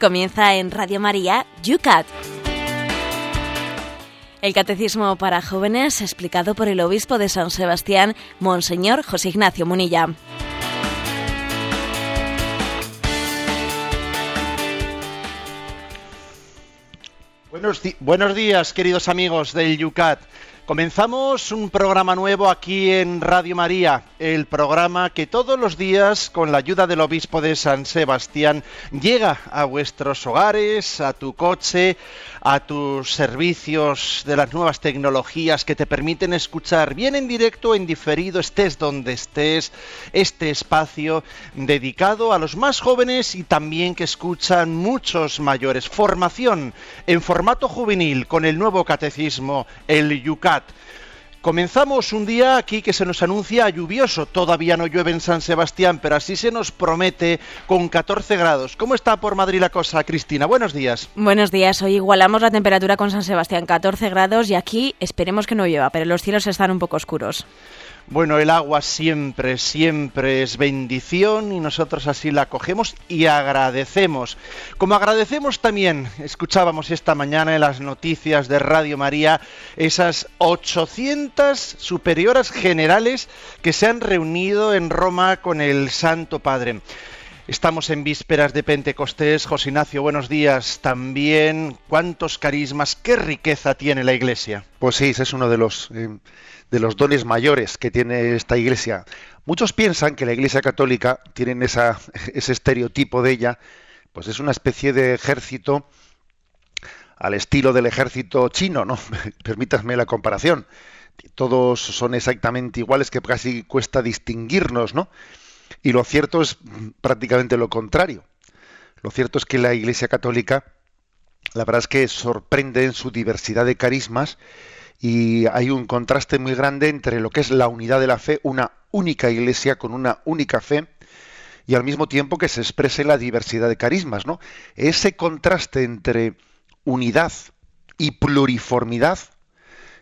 Comienza en Radio María, Yucat. El Catecismo para Jóvenes, explicado por el Obispo de San Sebastián, Monseñor José Ignacio Munilla. Buenos, buenos, días, queridos amigos del Yucat. Comenzamos un programa nuevo aquí en Radio María, el programa que todos los días, con la ayuda del obispo de San Sebastián, llega a vuestros hogares, a tu coche, a tus servicios de las nuevas tecnologías que te permiten escuchar bien en directo en diferido, estés donde estés, este espacio dedicado a los más jóvenes y también que escuchan muchos mayores. Formación en formato juvenil con el nuevo catecismo, el Yucat. Comenzamos un día aquí que se nos anuncia lluvioso. Todavía no llueve en San Sebastián, pero así se nos promete con 14 grados. ¿Cómo está por Madrid la cosa, Cristina? Buenos días. Buenos días. Hoy igualamos la temperatura con San Sebastián, 14 grados, y aquí esperemos que no llueva, pero los cielos están un poco oscuros. Bueno, el agua siempre, siempre es bendición y nosotros así la cogemos y agradecemos. Como agradecemos también, escuchábamos esta mañana en las noticias de Radio María, esas 800 superioras generales que se han reunido en Roma con el Santo Padre. Estamos en vísperas de Pentecostés. José Ignacio, buenos días. También, ¿cuántos carismas, qué riqueza tiene la Iglesia? Pues sí, ese es uno de los... Eh de los dones mayores que tiene esta iglesia. Muchos piensan que la iglesia católica, tienen ese estereotipo de ella, pues es una especie de ejército al estilo del ejército chino, ¿no? Permítanme la comparación. Todos son exactamente iguales, que casi cuesta distinguirnos, ¿no? Y lo cierto es prácticamente lo contrario. Lo cierto es que la Iglesia Católica, la verdad es que sorprende en su diversidad de carismas y hay un contraste muy grande entre lo que es la unidad de la fe, una única iglesia con una única fe, y al mismo tiempo que se exprese la diversidad de carismas, ¿no? Ese contraste entre unidad y pluriformidad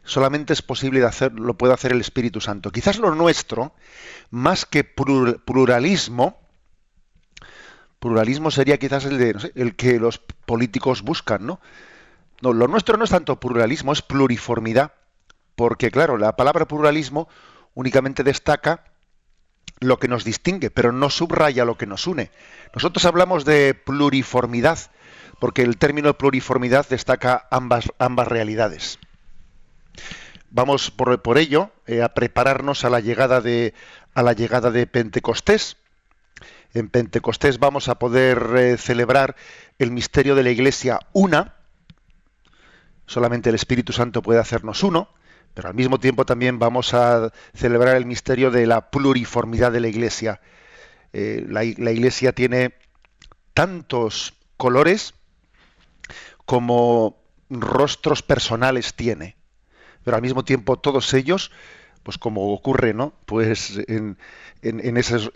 solamente es posible de hacer, lo puede hacer el Espíritu Santo. Quizás lo nuestro, más que pluralismo, pluralismo sería quizás el de el que los políticos buscan, ¿no? No, lo nuestro no es tanto pluralismo, es pluriformidad, porque claro, la palabra pluralismo únicamente destaca lo que nos distingue, pero no subraya lo que nos une. Nosotros hablamos de pluriformidad, porque el término pluriformidad destaca ambas, ambas realidades. Vamos por, ello eh, a prepararnos a la llegada de a la llegada de Pentecostés. En Pentecostés vamos a poder eh, celebrar el misterio de la Iglesia una, solamente el Espíritu Santo puede hacernos uno, pero al mismo tiempo también vamos a celebrar el misterio de la pluriformidad de la Iglesia. Eh, la, Iglesia tiene tantos colores como rostros personales tiene, pero al mismo tiempo todos ellos, pues como ocurre, ¿no? Pues en, esos,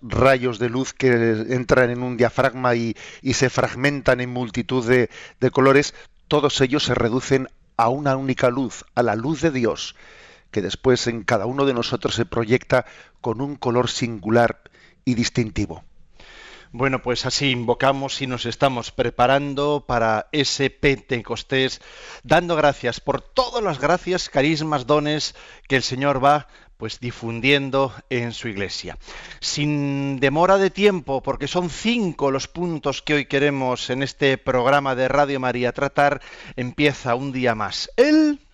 rayos de luz que entran en un diafragma y, se fragmentan en multitud de, de colores, todos ellos se reducen a una única luz, a la luz de Dios, que después en cada uno de nosotros se proyecta con un color singular y distintivo. Bueno, pues así invocamos y nos estamos preparando para ese Pentecostés, dando gracias por todas las gracias, carismas, dones que el Señor va pues difundiendo en su iglesia. Sin demora de tiempo, porque son cinco los puntos que hoy queremos en este programa de Radio María tratar, empieza un día más. El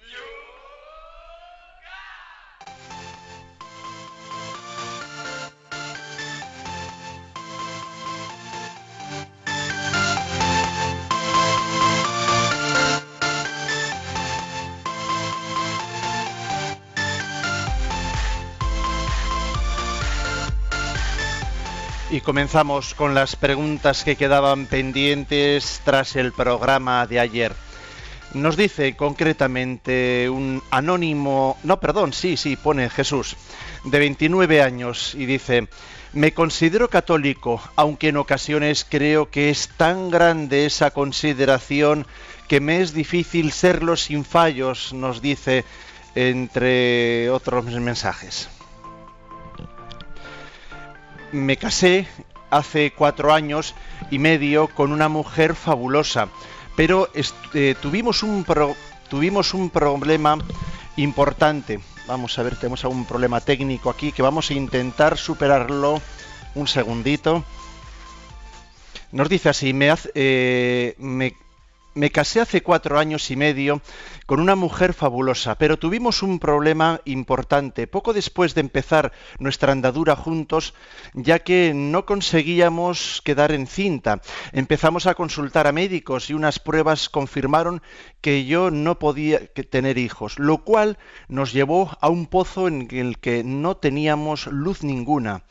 comenzamos con las preguntas que quedaban pendientes tras el programa de ayer. Nos dice concretamente un anónimo, no, perdón, sí, sí, pone Jesús, de 29 años y dice, me considero católico, aunque en ocasiones creo que es tan grande esa consideración que me es difícil serlo sin fallos, nos dice entre otros mensajes me casé hace cuatro años y medio con una mujer fabulosa, pero eh, tuvimos, un tuvimos un problema importante. Vamos a ver, tenemos algún problema técnico aquí que vamos a intentar superarlo. Un segundito. Nos dice así, me, hace, eh, me me casé hace cuatro años y medio con una mujer fabulosa, pero tuvimos un problema importante poco después de empezar nuestra andadura juntos, ya que no conseguíamos quedar en cinta. Empezamos a consultar a médicos y unas pruebas confirmaron que yo no podía tener hijos, lo cual nos llevó a un pozo en el que no teníamos luz ninguna.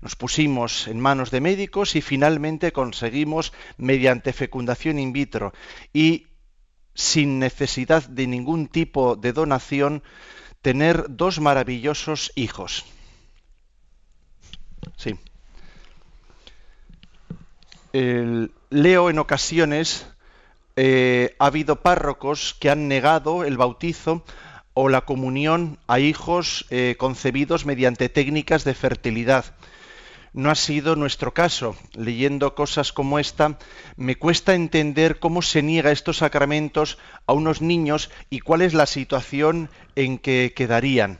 Nos pusimos en manos de médicos y finalmente conseguimos, mediante fecundación in vitro y sin necesidad de ningún tipo de donación, tener dos maravillosos hijos. Sí. leo en ocasiones, eh, ha habido párrocos que han negado el bautizo o la comunión a hijos eh, concebidos mediante técnicas de fertilidad no ha sido nuestro caso. Leyendo cosas como esta, me cuesta entender cómo se niega estos sacramentos a unos niños y cuál es la situación en que quedarían.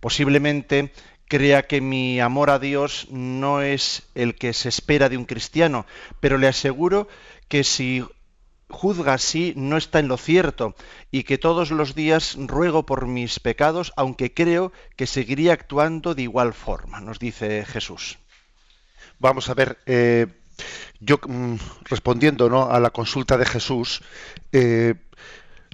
Posiblemente crea que mi amor a Dios no es el que se espera de un cristiano, pero le aseguro que si juzga así no está en lo cierto y que todos los días ruego por mis pecados, aunque creo que seguiría actuando de igual forma, nos dice Jesús. Vamos a ver, eh, yo mm, respondiendo ¿no? a la consulta de Jesús, eh,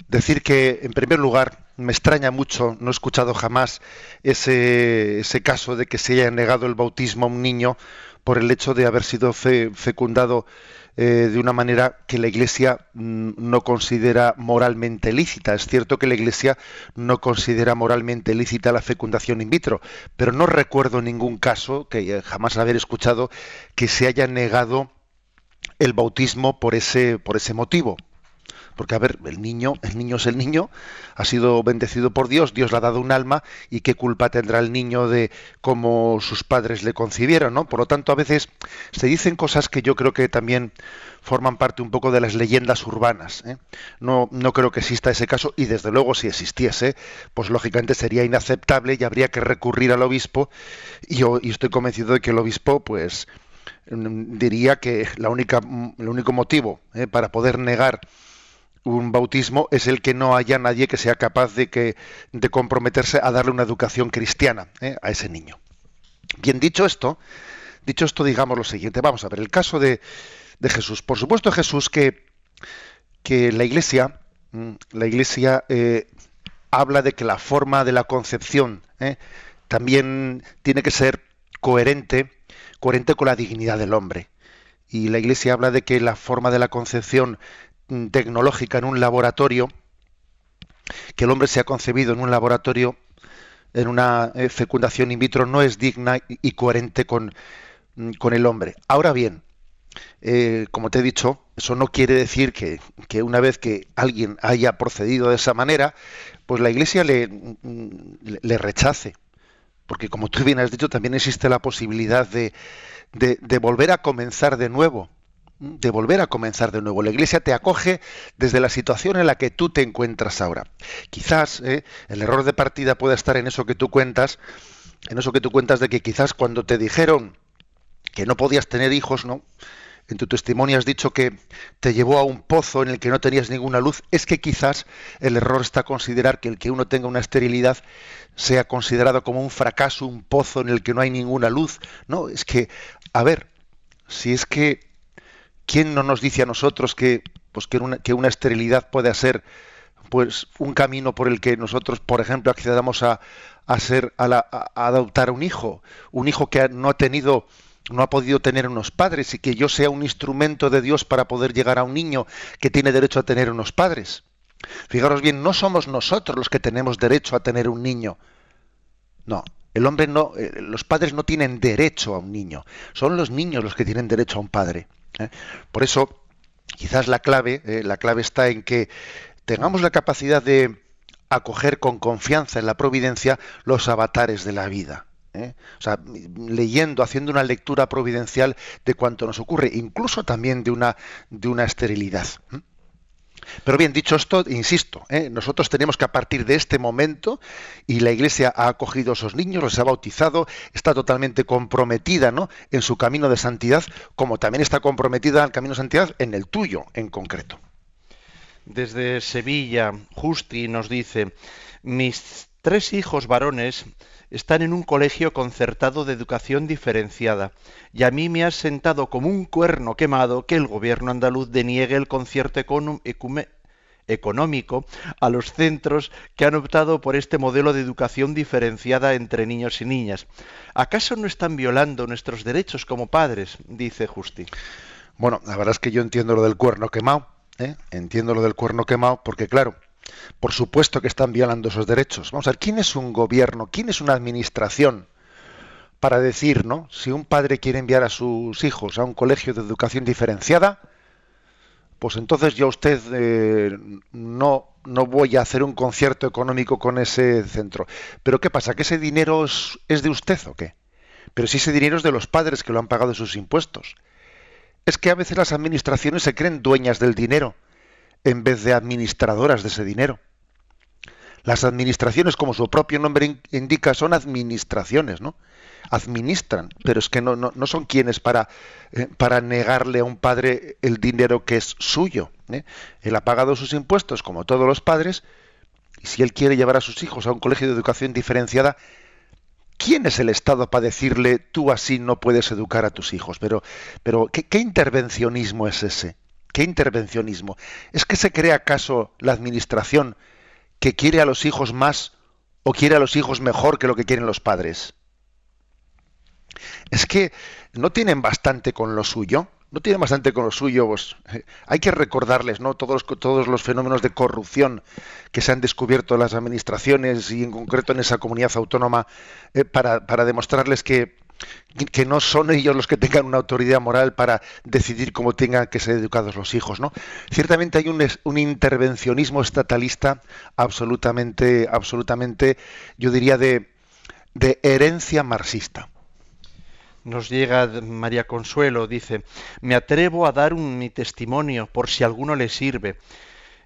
decir que en primer lugar me extraña mucho, no he escuchado jamás ese, ese, caso de que se haya negado el bautismo a un niño por el hecho de haber sido fecundado eh, de una manera que la Iglesia mm, no considera moralmente lícita. Es cierto que la Iglesia no considera moralmente lícita la fecundación in vitro, pero no recuerdo ningún caso, que jamás haber escuchado, que se haya negado el bautismo por ese, por ese motivo. Porque, a ver, el niño, el niño es el niño, ha sido bendecido por Dios, Dios le ha dado un alma, y qué culpa tendrá el niño de cómo sus padres le concibieron, ¿no? Por lo tanto, a veces se dicen cosas que yo creo que también forman parte un poco de las leyendas urbanas. ¿eh? No, no creo que exista ese caso, y desde luego si existiese, pues lógicamente sería inaceptable y habría que recurrir al obispo, y estoy convencido de que el obispo, pues diría que la única, el único motivo ¿eh? para poder negar un bautismo es el que no haya nadie que sea capaz de, que, de comprometerse a darle una educación cristiana ¿eh? a ese niño. Bien, dicho esto, dicho esto, digamos lo siguiente. Vamos a ver, el caso de, Jesús. Por supuesto, Jesús, que, que la Iglesia, mm, la Iglesia eh, habla de que la forma de la concepción ¿eh? también tiene que ser coherente, coherente con la dignidad del hombre. Y la Iglesia habla de que la forma de la concepción tecnológica en un laboratorio, que el hombre sea concebido en un laboratorio, en una eh, fecundación in vitro, no es digna y coherente con, mm, con el hombre. Ahora bien, eh, como te he dicho, eso no quiere decir que, que, una vez que alguien haya procedido de esa manera, pues la Iglesia le, mm, rechace. Porque como tú bien has dicho, también existe la posibilidad de, de volver a comenzar de nuevo de volver a comenzar de nuevo. La Iglesia te acoge desde la situación en la que tú te encuentras ahora. Quizás eh, el error de partida pueda estar en eso que tú cuentas, en eso que tú cuentas de que quizás cuando te dijeron que no podías tener hijos, ¿no? En tu testimonio has dicho que te llevó a un pozo en el que no tenías ninguna luz. Es que quizás el error está considerar que el que uno tenga una esterilidad sea considerado como un fracaso, un pozo en el que no hay ninguna luz. No, es que, a ver, si es que ¿quién no nos dice a nosotros que, pues, que, una, esterilidad puede ser pues un camino por el que nosotros, por ejemplo, accedamos a, a ser a, la, a, adoptar un hijo, un hijo que no ha tenido no ha podido tener unos padres y que yo sea un instrumento de Dios para poder llegar a un niño que tiene derecho a tener unos padres. Fijaros bien, no somos nosotros los que tenemos derecho a tener un niño. No, el hombre no, eh, los padres no tienen derecho a un niño, son los niños los que tienen derecho a un padre. ¿Eh? Por eso, quizás la clave, eh, la clave está en que tengamos la capacidad de acoger con confianza en la providencia los avatares de la vida. ¿eh? O sea, leyendo, haciendo una lectura providencial de cuanto nos ocurre, incluso también de una, de una esterilidad. Pero bien, dicho esto, insisto, ¿eh? nosotros tenemos que a partir de este momento, y la Iglesia ha acogido a esos niños, los ha bautizado, está totalmente comprometida ¿no? en su camino de santidad, como también está comprometida al camino de santidad en el tuyo en concreto. Desde Sevilla, Justi nos dice, mis tres hijos varones están en un colegio concertado de educación diferenciada, y a mí me ha sentado como un cuerno quemado que el gobierno andaluz deniegue el concierto económico a los centros que han optado por este modelo de educación diferenciada entre niños y niñas. ¿Acaso no están violando nuestros derechos como padres? dice Justi. Bueno, la verdad es que yo entiendo lo del cuerno quemado, ¿eh? entiendo lo del cuerno quemado, porque claro, por supuesto que están violando esos derechos. Vamos a ver, ¿quién es un gobierno? ¿Quién es una administración? Para decir, ¿no? Si un padre quiere enviar a sus hijos a un colegio de educación diferenciada, pues entonces yo a usted eh, no, no voy a hacer un concierto económico con ese centro. Pero ¿qué pasa? ¿Que ese dinero es, es de usted o qué? Pero si ese dinero es de los padres que lo han pagado sus impuestos. Es que a veces las administraciones se creen dueñas del dinero en vez de administradoras de ese dinero. Las administraciones, como su propio nombre indica, son administraciones, ¿no? Administran, pero es que no, no, son quienes para, eh, para negarle a un padre el dinero que es suyo. ¿eh? Él ha pagado sus impuestos, como todos los padres, y si él quiere llevar a sus hijos a un colegio de educación diferenciada, ¿quién es el Estado para decirle tú así no puedes educar a tus hijos? Pero, pero ¿qué, qué intervencionismo es ese? ¿Qué intervencionismo? ¿Es que se cree acaso la administración que quiere a los hijos más o quiere a los hijos mejor que lo que quieren los padres? Es que no tienen bastante con lo suyo, no tienen bastante con lo suyo. Pues, eh, hay que recordarles, ¿no? Todos, todos los fenómenos de corrupción que se han descubierto en las administraciones y en concreto en esa comunidad autónoma eh, para, para demostrarles que que no son ellos los que tengan una autoridad moral para decidir cómo tengan que ser educados los hijos, ¿no? Ciertamente hay un, intervencionismo estatalista absolutamente, absolutamente, yo diría, de, de herencia marxista. Nos llega María Consuelo, dice, me atrevo a dar un, mi testimonio por si alguno le sirve.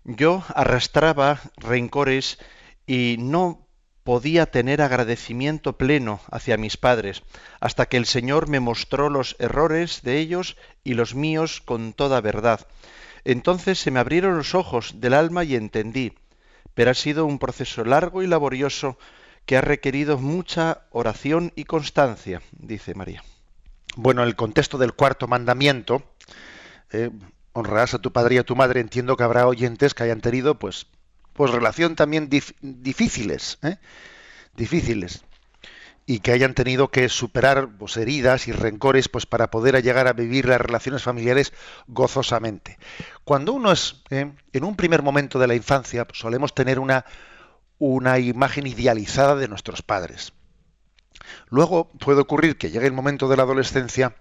Yo arrastraba rencores y no podía tener agradecimiento pleno hacia mis padres, hasta que el Señor me mostró los errores de ellos y los míos con toda verdad. Entonces se me abrieron los ojos del alma y entendí, pero ha sido un proceso largo y laborioso que ha requerido mucha oración y constancia, dice María. Bueno, en el contexto del cuarto mandamiento, eh, honrarás a tu padre y a tu madre, entiendo que habrá oyentes que hayan tenido pues pues relación también difíciles, ¿eh? difíciles, y que hayan tenido que superar pues, heridas y rencores pues para poder llegar a vivir las relaciones familiares gozosamente. Cuando uno es ¿eh? en un primer momento de la infancia, pues, solemos tener una, una imagen idealizada de nuestros padres. Luego puede ocurrir que llegue el momento de la adolescencia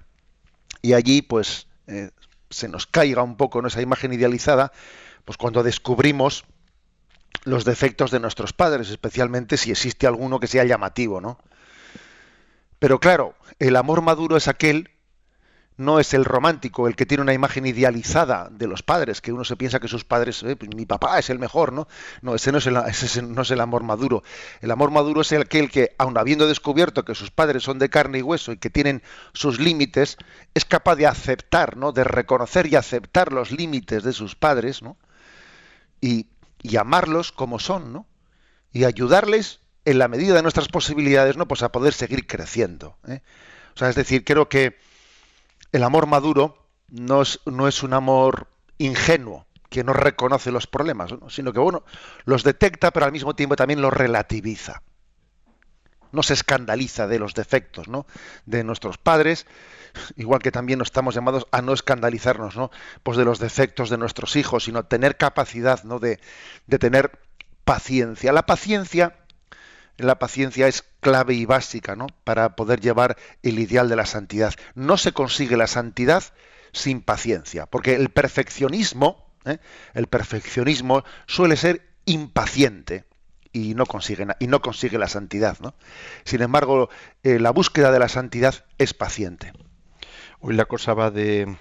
y allí pues eh, se nos caiga un poco esa imagen idealizada, pues cuando descubrimos los defectos de nuestros padres, especialmente si existe alguno que sea llamativo, ¿no? Pero claro, el amor maduro es aquel, no es el romántico, el que tiene una imagen idealizada de los padres, que uno se piensa que sus padres, eh, pues mi papá es el mejor, ¿no? No, ese no es el, no es el amor maduro. El amor maduro es aquel que, aun habiendo descubierto que sus padres son de carne y hueso y que tienen sus límites, es capaz de aceptar, ¿no? De reconocer y aceptar los límites de sus padres, ¿no? Y y amarlos como son, ¿no? Y ayudarles en la medida de nuestras posibilidades, ¿no? Pues a poder seguir creciendo. ¿eh? O sea, es decir, creo que el amor maduro no es, no es un amor ingenuo, que no reconoce los problemas, sino que, bueno, los detecta, pero al mismo tiempo también los relativiza. No se escandaliza de los defectos ¿no? de nuestros padres, igual que también estamos llamados a no escandalizarnos, ¿no? Pues de los defectos de nuestros hijos, sino tener capacidad, ¿no? De, de tener paciencia. La paciencia, la paciencia es clave y básica, ¿no? Para poder llevar el ideal de la santidad. No se consigue la santidad sin paciencia, porque el perfeccionismo, ¿eh? el perfeccionismo suele ser impaciente y no consigue, y no consigue la santidad. ¿no? Sin embargo, eh, la búsqueda de la santidad es paciente. Hoy la cosa va de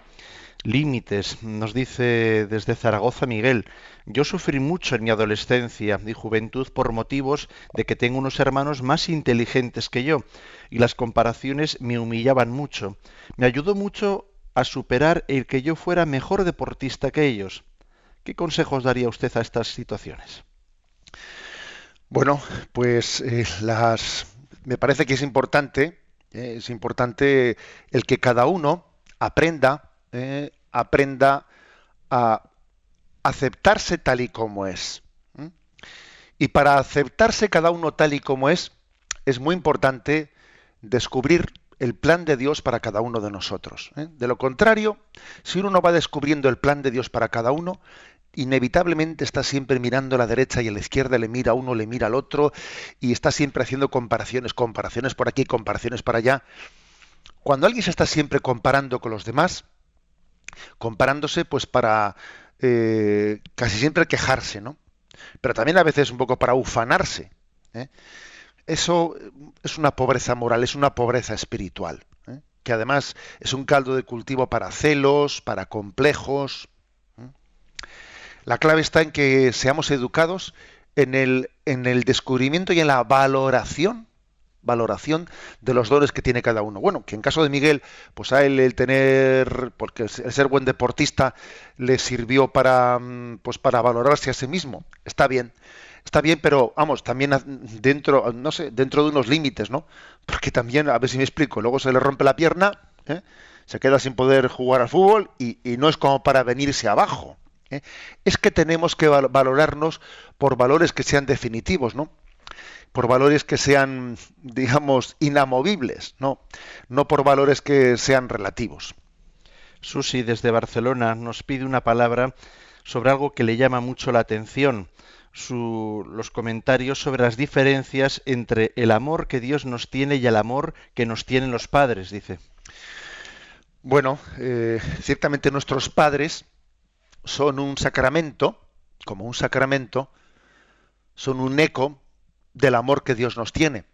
límites. Nos dice desde Zaragoza Miguel, yo sufrí mucho en mi adolescencia y juventud por motivos de que tengo unos hermanos más inteligentes que yo y las comparaciones me humillaban mucho. Me ayudó mucho a superar el que yo fuera mejor deportista que ellos. ¿Qué consejos daría usted a estas situaciones? Bueno, pues eh, las me parece que es importante, eh, es importante el que cada uno aprenda, eh, aprenda a aceptarse tal y como es. Y para aceptarse cada uno tal y como es, es muy importante descubrir el plan de Dios para cada uno de nosotros. De lo contrario, si uno no va descubriendo el plan de Dios para cada uno, inevitablemente está siempre mirando a la derecha y a la izquierda, le mira a uno, le mira al otro, y está siempre haciendo comparaciones, comparaciones por aquí, comparaciones para allá. Cuando alguien se está siempre comparando con los demás, comparándose pues para eh, casi siempre quejarse, ¿no? Pero también a veces un poco para ufanarse. ¿eh? Eso es una pobreza moral, es una pobreza espiritual, ¿eh? que además es un caldo de cultivo para celos, para complejos, la clave está en que seamos educados en el, en el descubrimiento y en la valoración valoración de los dones que tiene cada uno. Bueno, que en caso de Miguel, pues a él el tener, porque el ser buen deportista le sirvió para, mm, pues para valorarse a sí mismo. Está bien, está bien, pero vamos, también dentro, no sé, dentro de unos límites, ¿no? Porque también, a ver si me explico, luego se le rompe la pierna, ¿eh? se queda sin poder jugar al fútbol y, y no es como para venirse abajo. ¿Eh? es que tenemos que valorarnos por valores que sean definitivos, ¿no? Por valores que sean, digamos, inamovibles, ¿no? No por valores que sean relativos. Susi desde Barcelona nos pide una palabra sobre algo que le llama mucho la atención. los comentarios sobre las diferencias entre el amor que Dios nos tiene y el amor que nos tienen los padres, dice. Bueno, eh, ciertamente nuestros padres son un sacramento, como un sacramento, son un eco del amor que Dios nos tiene.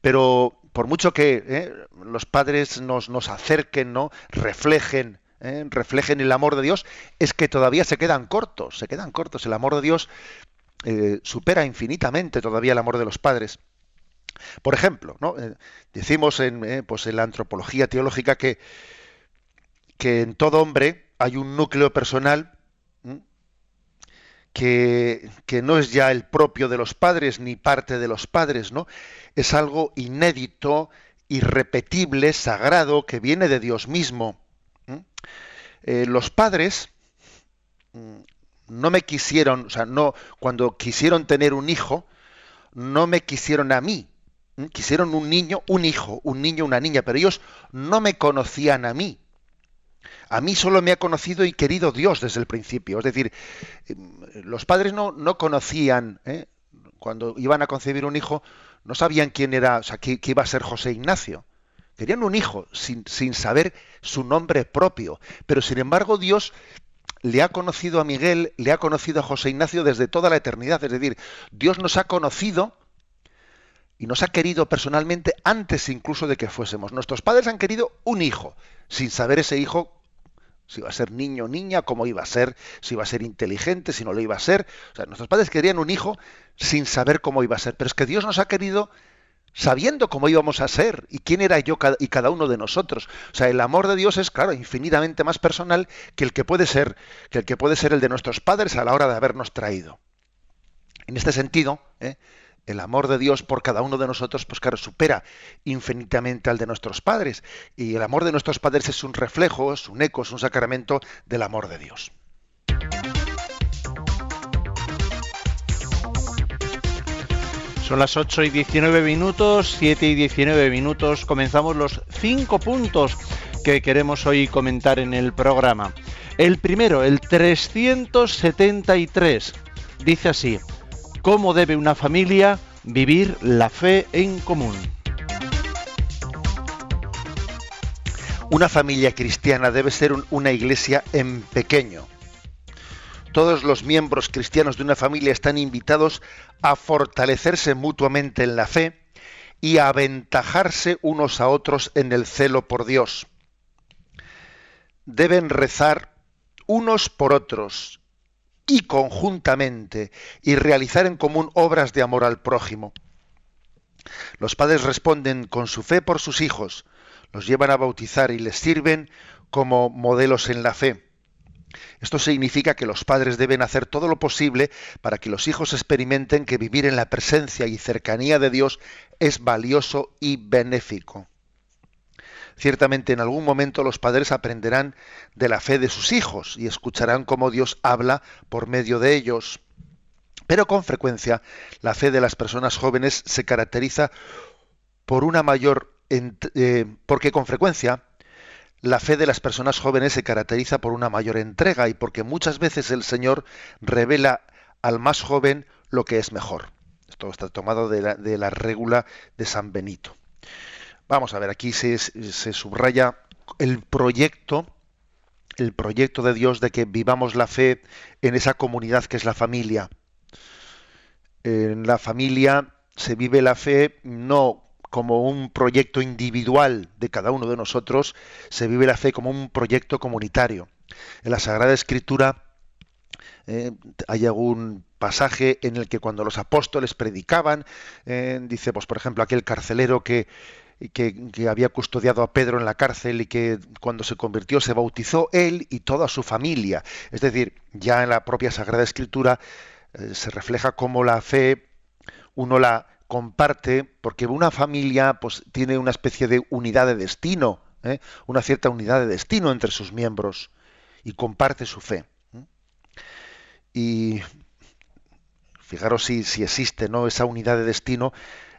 Pero por mucho que eh, los padres nos, nos, acerquen, ¿no? reflejen, eh, reflejen el amor de Dios, es que todavía se quedan cortos, se quedan cortos. El amor de Dios eh, supera infinitamente todavía el amor de los padres. Por ejemplo, decimos en, pues en la antropología teológica que, que en todo hombre hay un núcleo personal que, que, no es ya el propio de los padres ni parte de los padres, ¿no? Es algo inédito, irrepetible, sagrado, que viene de Dios mismo. Eh, los padres no me quisieron, o sea, no, cuando quisieron tener un hijo, no me quisieron a mí. Quisieron un niño, un hijo, un niño, una niña, pero ellos no me conocían a mí. A mí solo me ha conocido y querido Dios desde el principio. Es decir, los padres no, no conocían, ¿eh? cuando iban a concebir un hijo, no sabían quién era, o sea, que, iba a ser José Ignacio. Querían un hijo sin, sin saber su nombre propio. Pero sin embargo, Dios le ha conocido a Miguel, le ha conocido a José Ignacio desde toda la eternidad. Es decir, Dios nos ha conocido y nos ha querido personalmente antes incluso de que fuésemos. Nuestros padres han querido un hijo, sin saber ese hijo si iba a ser niño o niña, cómo iba a ser, si iba a ser inteligente, si no lo iba a ser. O sea, nuestros padres querían un hijo sin saber cómo iba a ser, pero es que Dios nos ha querido sabiendo cómo íbamos a ser y quién era yo y cada uno de nosotros. O sea, el amor de Dios es, claro, infinitamente más personal que el que puede ser, que el que puede ser el de nuestros padres a la hora de habernos traído. En este sentido, ¿eh? El amor de Dios por cada uno de nosotros, pues claro, supera infinitamente al de nuestros padres. Y el amor de nuestros padres es un reflejo, es un eco, es un sacramento del amor de Dios. Son las 8 y 19 minutos, 7 y 19 minutos. Comenzamos los cinco puntos que queremos hoy comentar en el programa. El primero, el 373, dice así cómo debe una familia vivir la fe en común. Una familia cristiana debe ser una iglesia en pequeño. Todos los miembros cristianos de una familia están invitados a fortalecerse mutuamente en la fe y a aventajarse unos a otros en el celo por Dios. Deben rezar unos por otros y conjuntamente y realizar en común obras de amor al prójimo. Los padres responden con su fe por sus hijos, los llevan a bautizar y les sirven como modelos en la fe. Esto significa que los padres deben hacer todo lo posible para que los hijos experimenten que vivir en la presencia y cercanía de Dios es valioso y benéfico. Ciertamente en algún momento los padres aprenderán de la fe de sus hijos y escucharán cómo Dios habla por medio de ellos. Pero con frecuencia la fe de las personas jóvenes se caracteriza por una mayor eh, porque con frecuencia la fe de las personas jóvenes se caracteriza por una mayor entrega y porque muchas veces el Señor revela al más joven lo que es mejor. Esto está tomado de la, de la regula de San Benito. Vamos a ver, aquí se, se subraya el proyecto el proyecto de Dios de que vivamos la fe en esa comunidad que es la familia. En la familia se vive la fe no como un proyecto individual de cada uno de nosotros, se vive la fe como un proyecto comunitario. En la Sagrada Escritura eh, hay algún pasaje en el que cuando los apóstoles predicaban, eh, dice, pues por ejemplo, aquel carcelero que, que, había custodiado a Pedro en la cárcel y que cuando se convirtió se bautizó él y toda su familia. Es decir, ya en la propia Sagrada Escritura eh, se refleja cómo la fe uno la comparte, porque una familia pues, tiene una especie de unidad de destino, ¿eh? una cierta unidad de destino entre sus miembros y comparte su fe. Y fijaros si, si, existe ¿no? esa unidad de destino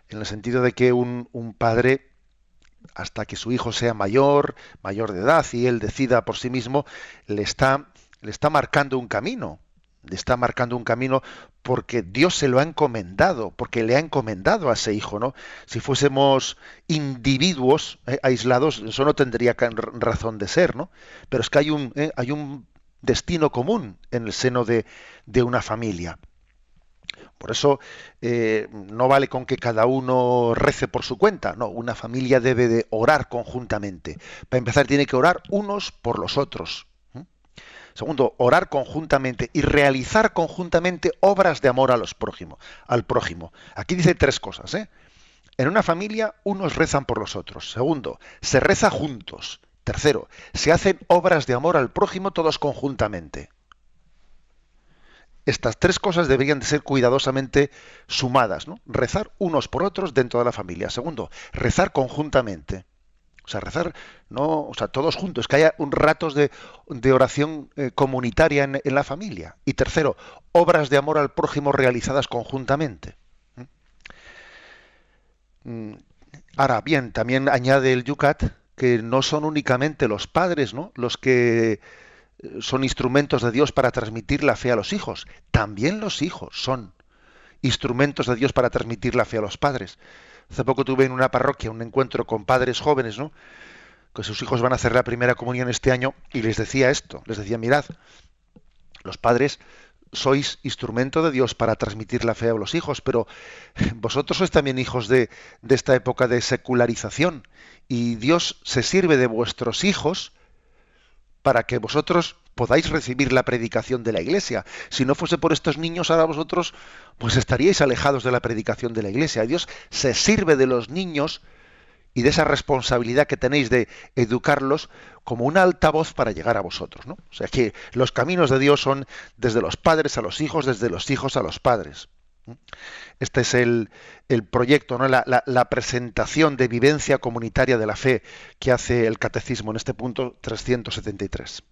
en el sentido de que un, un padre hasta que su hijo sea mayor, mayor de edad y él decida por sí mismo, le está, le está marcando un camino le está marcando un camino porque Dios se lo ha encomendado, porque le ha encomendado a ese hijo, ¿no? Si fuésemos individuos eh, aislados, eso no tendría razón de ser, ¿no? Pero es que hay un, eh, hay un destino común en el seno de, de una familia. Por eso eh, no vale con que cada uno rece por su cuenta, no, una familia debe de orar conjuntamente. Para empezar, tiene que orar unos por los otros. Segundo, orar conjuntamente y realizar conjuntamente obras de amor a los prójimos, al prójimo. Aquí dice tres cosas. ¿eh? En una familia unos rezan por los otros. Segundo, se reza juntos. Tercero, se hacen obras de amor al prójimo todos conjuntamente. Estas tres cosas deberían de ser cuidadosamente sumadas, ¿no? Rezar unos por otros dentro de la familia. Segundo, rezar conjuntamente. O sea, rezar, no, o sea, todos juntos, que haya un ratos de, oración eh, comunitaria en, la familia. Y tercero, obras de amor al prójimo realizadas conjuntamente. ¿Mm? Ahora bien, también añade el Yucat que no son únicamente los padres, ¿no? Los que son instrumentos de Dios para transmitir la fe a los hijos. También los hijos son instrumentos de Dios para transmitir la fe a los padres. Hace poco tuve en una parroquia un encuentro con padres jóvenes, ¿no? Que sus hijos van a hacer la primera comunión este año y les decía esto, les decía, mirad, los padres sois instrumento de Dios para transmitir la fe a los hijos, pero vosotros sois también hijos de, de esta época de secularización y Dios se sirve de vuestros hijos para que vosotros podáis recibir la predicación de la iglesia. Si no fuese por estos niños, ahora vosotros pues estaríais alejados de la predicación de la iglesia. Dios se sirve de los niños y de esa responsabilidad que tenéis de educarlos como una altavoz para llegar a vosotros. ¿no? O sea que los caminos de Dios son desde los padres a los hijos, desde los hijos a los padres. Este es el, proyecto, ¿no? La, la, presentación de vivencia comunitaria de la fe que hace el catecismo en este punto 373.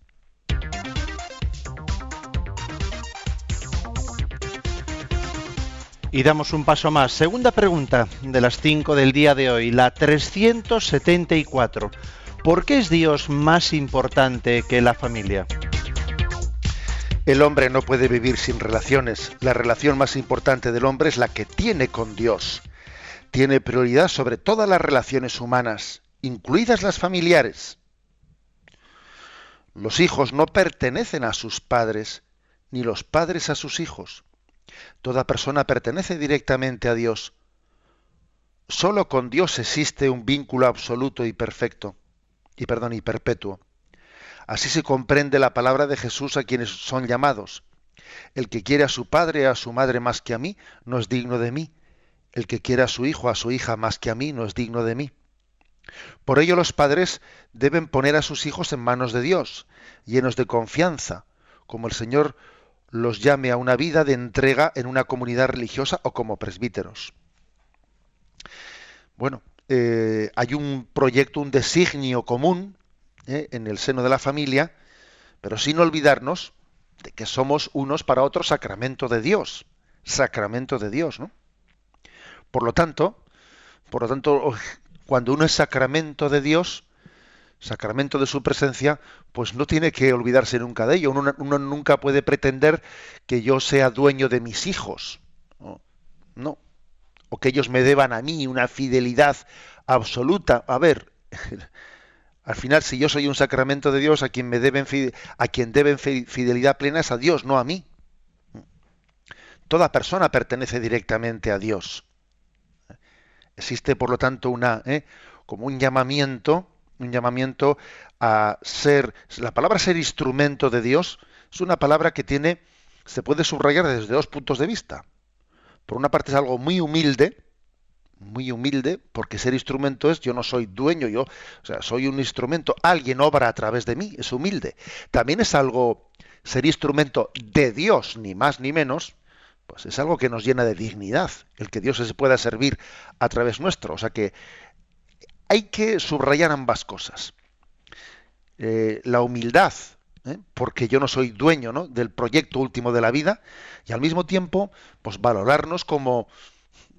Y damos un paso más. Segunda pregunta de las cinco del día de hoy, la 374. ¿Por qué es Dios más importante que la familia? El hombre no puede vivir sin relaciones. La relación más importante del hombre es la que tiene con Dios. Tiene prioridad sobre todas las relaciones humanas, incluidas las familiares. Los hijos no pertenecen a sus padres, ni los padres a sus hijos. Toda persona pertenece directamente a Dios. Solo con Dios existe un vínculo absoluto y perfecto, y perdón, y perpetuo. Así se comprende la palabra de Jesús a quienes son llamados. El que quiere a su padre a su madre más que a mí, no es digno de mí. El que quiere a su hijo o a su hija más que a mí, no es digno de mí. Por ello los padres deben poner a sus hijos en manos de Dios, llenos de confianza, como el Señor los llame a una vida de entrega en una comunidad religiosa o como presbíteros. Bueno, eh, hay un proyecto, un designio común eh, en el seno de la familia, pero sin olvidarnos de que somos unos para otros sacramento de Dios, sacramento de Dios, ¿no? Por lo tanto, por lo tanto, cuando uno es sacramento de Dios, sacramento de su presencia, pues no tiene que olvidarse nunca de ello. Uno, nunca puede pretender que yo sea dueño de mis hijos. ¿no? O que ellos me deban a mí una fidelidad absoluta. A ver, al final, si yo soy un sacramento de Dios, a quien me deben a quien deben fidelidad plena es a Dios, no a mí. Toda persona pertenece directamente a Dios. Existe, por lo tanto, una ¿eh? como un llamamiento un llamamiento a ser, la palabra ser instrumento de Dios es una palabra que tiene, se puede subrayar desde dos puntos de vista. Por una parte es algo muy humilde, muy humilde, porque ser instrumento es, yo no soy dueño, yo, o sea, soy un instrumento, alguien obra a través de mí, es humilde. También es algo, ser instrumento de Dios, ni más ni menos, pues es algo que nos llena de dignidad, el que Dios se pueda servir a través nuestro. O sea que hay que subrayar ambas cosas. Eh, la humildad, ¿eh? porque yo no soy dueño del proyecto último de la vida, y al mismo tiempo, pues valorarnos como,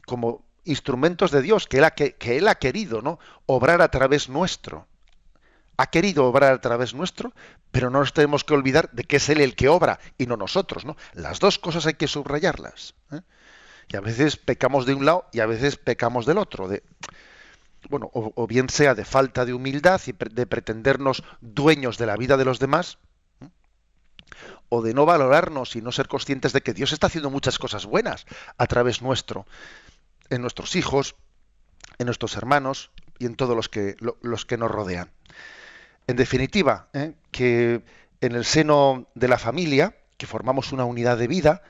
como instrumentos de Dios, que él, ha, querido ¿no? obrar a través nuestro. Ha querido obrar a través nuestro, pero no nos tenemos que olvidar de que es Él el que obra y no nosotros. ¿no? Las dos cosas hay que subrayarlas. ¿eh? Y a veces pecamos de un lado y a veces pecamos del otro. De, bueno, o, bien sea de falta de humildad y de pretendernos dueños de la vida de los demás, o de no valorarnos y no ser conscientes de que Dios está haciendo muchas cosas buenas a través nuestro, en nuestros hijos, en nuestros hermanos y en todos los que, los que nos rodean. En definitiva, ¿eh? que en el seno de la familia, que formamos una unidad de vida,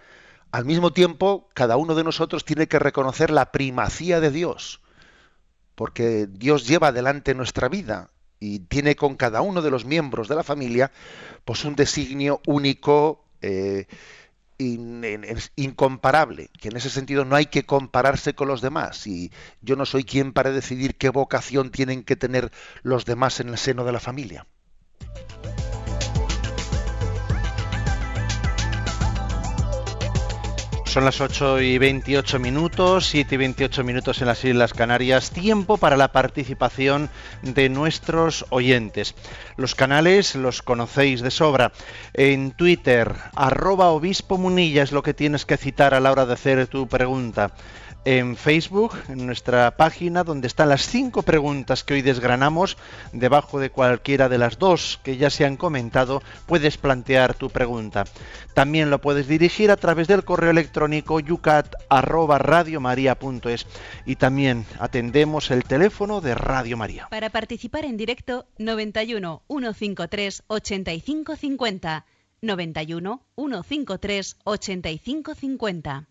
al mismo tiempo cada uno de nosotros tiene que reconocer la primacía de Dios porque Dios lleva adelante nuestra vida y tiene con cada uno de los miembros de la familia pues un designio único eh, incomparable, que en ese sentido no hay que compararse con los demás y yo no soy quien para decidir qué vocación tienen que tener los demás en el seno de la familia. Son las 8 y 28 minutos, 7 y 28 minutos en las Islas Canarias. Tiempo para la participación de nuestros oyentes. Los canales los conocéis de sobra. En Twitter, arroba obispo munilla es lo que tienes que citar a la hora de hacer tu pregunta en Facebook, en nuestra página, donde están las cinco preguntas que hoy desgranamos. Debajo de cualquiera de las dos que ya se han comentado, puedes plantear tu pregunta. También lo puedes dirigir a través del correo electrónico yucat@radiomaria.es y también atendemos el teléfono de Radio María. Para participar en directo 91 153 8550 91 153 8550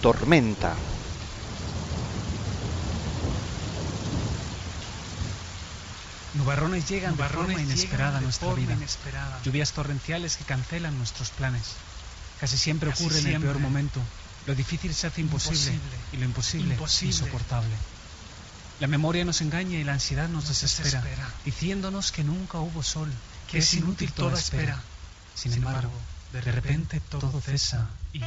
tormenta. Nubarrones llegan Nubarrones de forma inesperada a nuestra vida. Lluvias torrenciales que cancelan nuestros planes. Casi siempre ocurre en el peor momento. Lo difícil se hace imposible, y lo imposible, insoportable. La memoria nos engaña y la ansiedad nos, desespera, diciéndonos que nunca hubo sol, que, es inútil toda espera. Sin, embargo, de repente todo cesa y...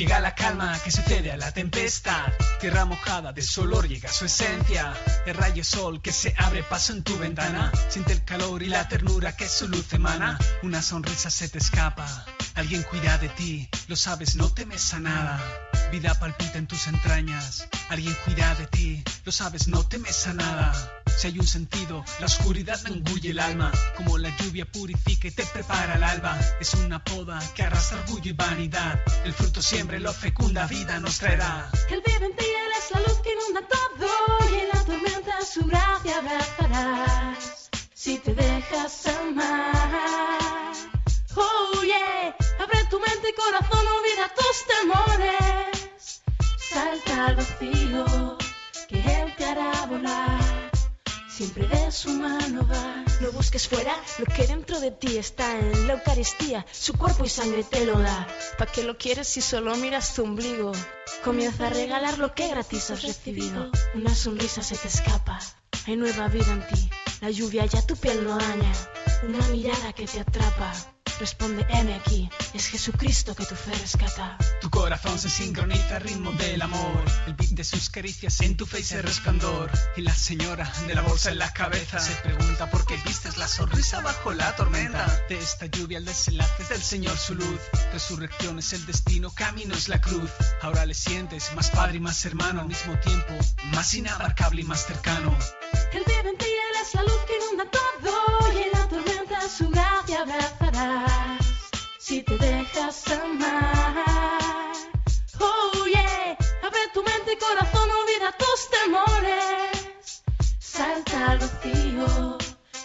Llega la calma que sucede a la tempestad. Tierra mojada de su olor llega su esencia. El rayo sol que se abre paso en tu ventana. Siente el calor y la ternura que su luz emana. Una sonrisa se te escapa. Alguien cuida de ti, lo sabes, no temes a nada. Vida palpita en tus entrañas. Alguien cuida de ti, lo sabes, no temes a nada. Si hay un sentido, la oscuridad me engulle el alma. Como la lluvia purifica y te prepara el alba. Es una poda que arrastra orgullo y vanidad. El fruto siempre lo fecunda, vida nos traerá. Él vive en ti, Él es la luz que inunda todo. Y en la tormenta su gracia abrazarás. Si te dejas amar. Oh yeah, abre tu mente y corazón, olvida tus temores. Salta al vacío, que Él te hará volar. Siempre de su mano va. No busques fuera lo que dentro de ti está en la Eucaristía. Su cuerpo y sangre te lo da. ¿Para qué lo quieres si solo miras tu ombligo? Comienza a regalar lo que gratis has recibido. Una sonrisa se te escapa. Hay nueva vida en ti. La lluvia ya tu piel no daña. Una mirada que te atrapa. Responde, heme aquí, es Jesucristo que tu fe rescata. Tu corazón se sincroniza al ritmo del amor. El beat de sus caricias en tu face el resplandor. Y la señora de la bolsa en la cabeza se pregunta por qué vistes la sonrisa bajo la tormenta. De esta lluvia el desenlace es del Señor su luz. Resurrección es el destino, camino es la cruz. Ahora le sientes más padre y más hermano al mismo tiempo. Más inabarcable y más cercano. Él vive en ti, Él es la luz que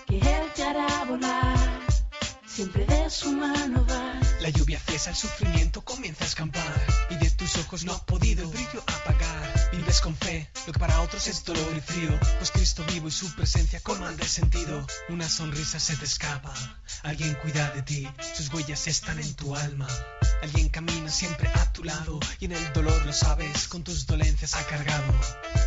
que Él te hará volar. Siempre de su mano vas. La lluvia cesa, el sufrimiento comienza a escampar. Y de tus ojos no ha podido el brillo apagar. Vives con fe, lo que para otros es dolor y frío. Pues Cristo vivo y su presencia colman de sentido. Una sonrisa se te escapa. Alguien cuida de ti, sus huellas están en tu alma. Alguien camina siempre a tu lado. Y en el dolor lo sabes, con tus dolencias ha cargado.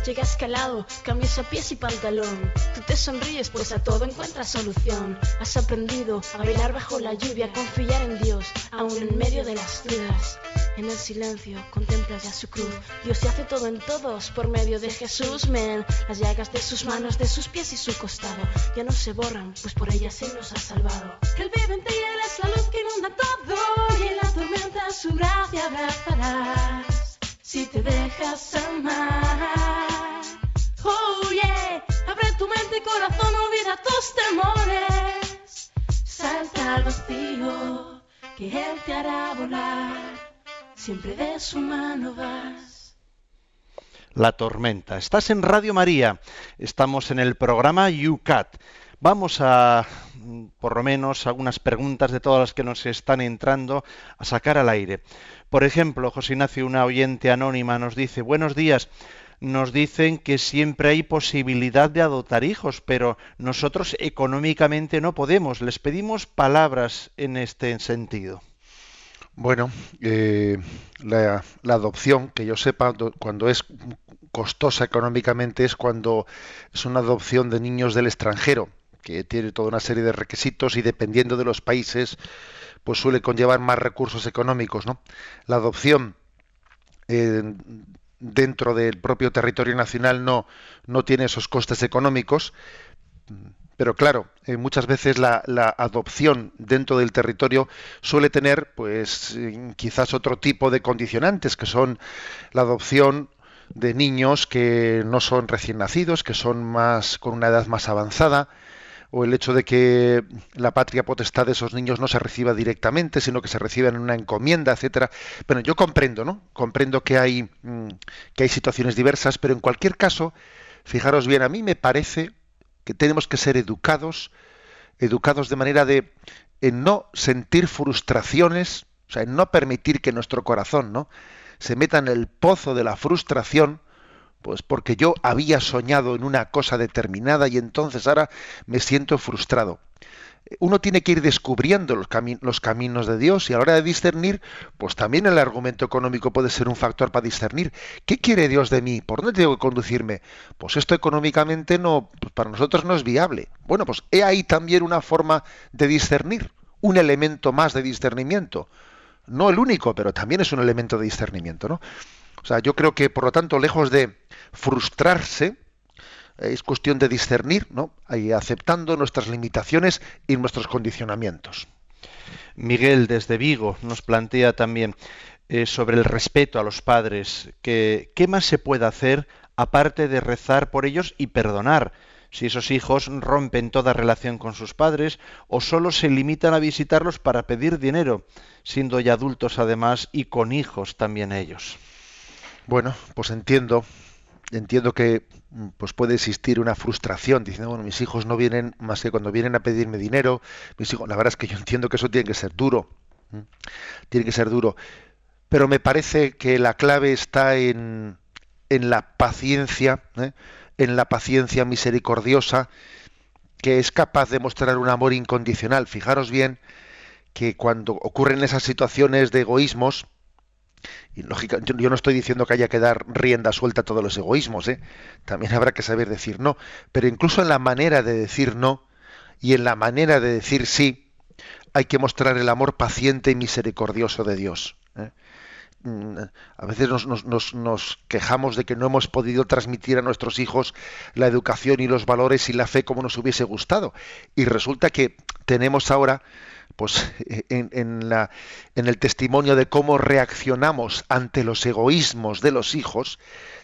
Llega escalado, cambias a pies y pantalón. Tú te sonríes, pues a todo encuentras solución. Has aprendido a bailar bajo la lluvia, a confiar en Dios, aún en medio de las dudas. En el silencio contemplas ya su cruz. Dios se hace todo en todos por medio de Jesús, men. Las llagas de sus manos, de sus pies y su costado ya no se borran, pues por ellas Él nos ha salvado. Él vive en ti, Él es la luz que inunda todo. Y en la tormenta su gracia abrazarás. Si te dejas amar. Oh yeah, abre tu mente y corazón, olvida tus temores. Salta al vacío, que Él te hará volar. Siempre de su mano vas. La tormenta. Estás en Radio María. Estamos en el programa UCAT. Vamos a, por lo menos, algunas preguntas de todas las que nos están entrando a sacar al aire. Por ejemplo, José Ignacio, una oyente anónima, nos dice, buenos días, nos dicen que siempre hay posibilidad de adoptar hijos, pero nosotros económicamente no podemos. Les pedimos palabras en este sentido. Bueno, eh, la, la, adopción, que yo sepa, do- cuando es costosa económicamente es cuando es una adopción de niños del extranjero, que tiene toda una serie de requisitos y dependiendo de los países, pues suele conllevar más recursos económicos, ¿no? La adopción eh, dentro del propio territorio nacional no, no tiene esos costes económicos, pero claro, eh, muchas veces la, la, adopción dentro del territorio suele tener, pues, eh, quizás otro tipo de condicionantes, que son la adopción de niños que no son recién nacidos, que son más con una edad más avanzada, o el hecho de que la patria potestad de esos niños no se reciba directamente, sino que se reciba en una encomienda, etcétera. Bueno, yo comprendo, ¿no? Comprendo que hay mmm, que hay situaciones diversas, pero en cualquier caso, fijaros bien, a mí me parece que tenemos que ser educados, educados de manera de en no sentir frustraciones, o sea, en no permitir que nuestro corazón, ¿no? se meta en el pozo de la frustración, pues porque yo había soñado en una cosa determinada y entonces ahora me siento frustrado. Uno tiene que ir descubriendo los, los, caminos de Dios y a la hora de discernir, pues también el argumento económico puede ser un factor para discernir. ¿Qué quiere Dios de mí? ¿Por dónde tengo que conducirme? Pues esto económicamente no, pues para nosotros no es viable. Bueno, pues he ahí también una forma de discernir, un elemento más de discernimiento. no el único, pero también es un elemento de discernimiento, ¿no? O sea, yo creo que, por lo tanto, lejos de frustrarse, es cuestión de discernir, ¿no? Y aceptando nuestras limitaciones y nuestros condicionamientos. Miguel desde Vigo nos plantea también eh, sobre el respeto a los padres, que qué más se puede hacer aparte de rezar por ellos y perdonar, si esos hijos rompen toda relación con sus padres o solo se limitan a visitarlos para pedir dinero, siendo ya adultos además y con hijos también ellos. Bueno, pues entiendo, entiendo que pues puede existir una frustración diciendo, bueno, mis hijos no vienen más que cuando vienen a pedirme dinero, mis hijos, la verdad es que yo entiendo que eso tiene que ser duro, tiene que ser duro, pero me parece que la clave está en, en la paciencia, ¿eh? en la paciencia misericordiosa, que es capaz de mostrar un amor incondicional. Fijaros bien que cuando ocurren esas situaciones de egoísmos, y lógica, yo, no estoy diciendo que haya que dar rienda suelta a todos los egoísmos, ¿eh? también habrá que saber decir no, pero incluso en la manera de decir no y en la manera de decir sí, hay que mostrar el amor paciente y misericordioso de Dios. ¿eh? Mm, a veces nos, quejamos de que no hemos podido transmitir a nuestros hijos la educación y los valores y la fe como nos hubiese gustado. Y resulta que tenemos ahora, pues, en, el testimonio de cómo reaccionamos ante los egoísmos de los hijos,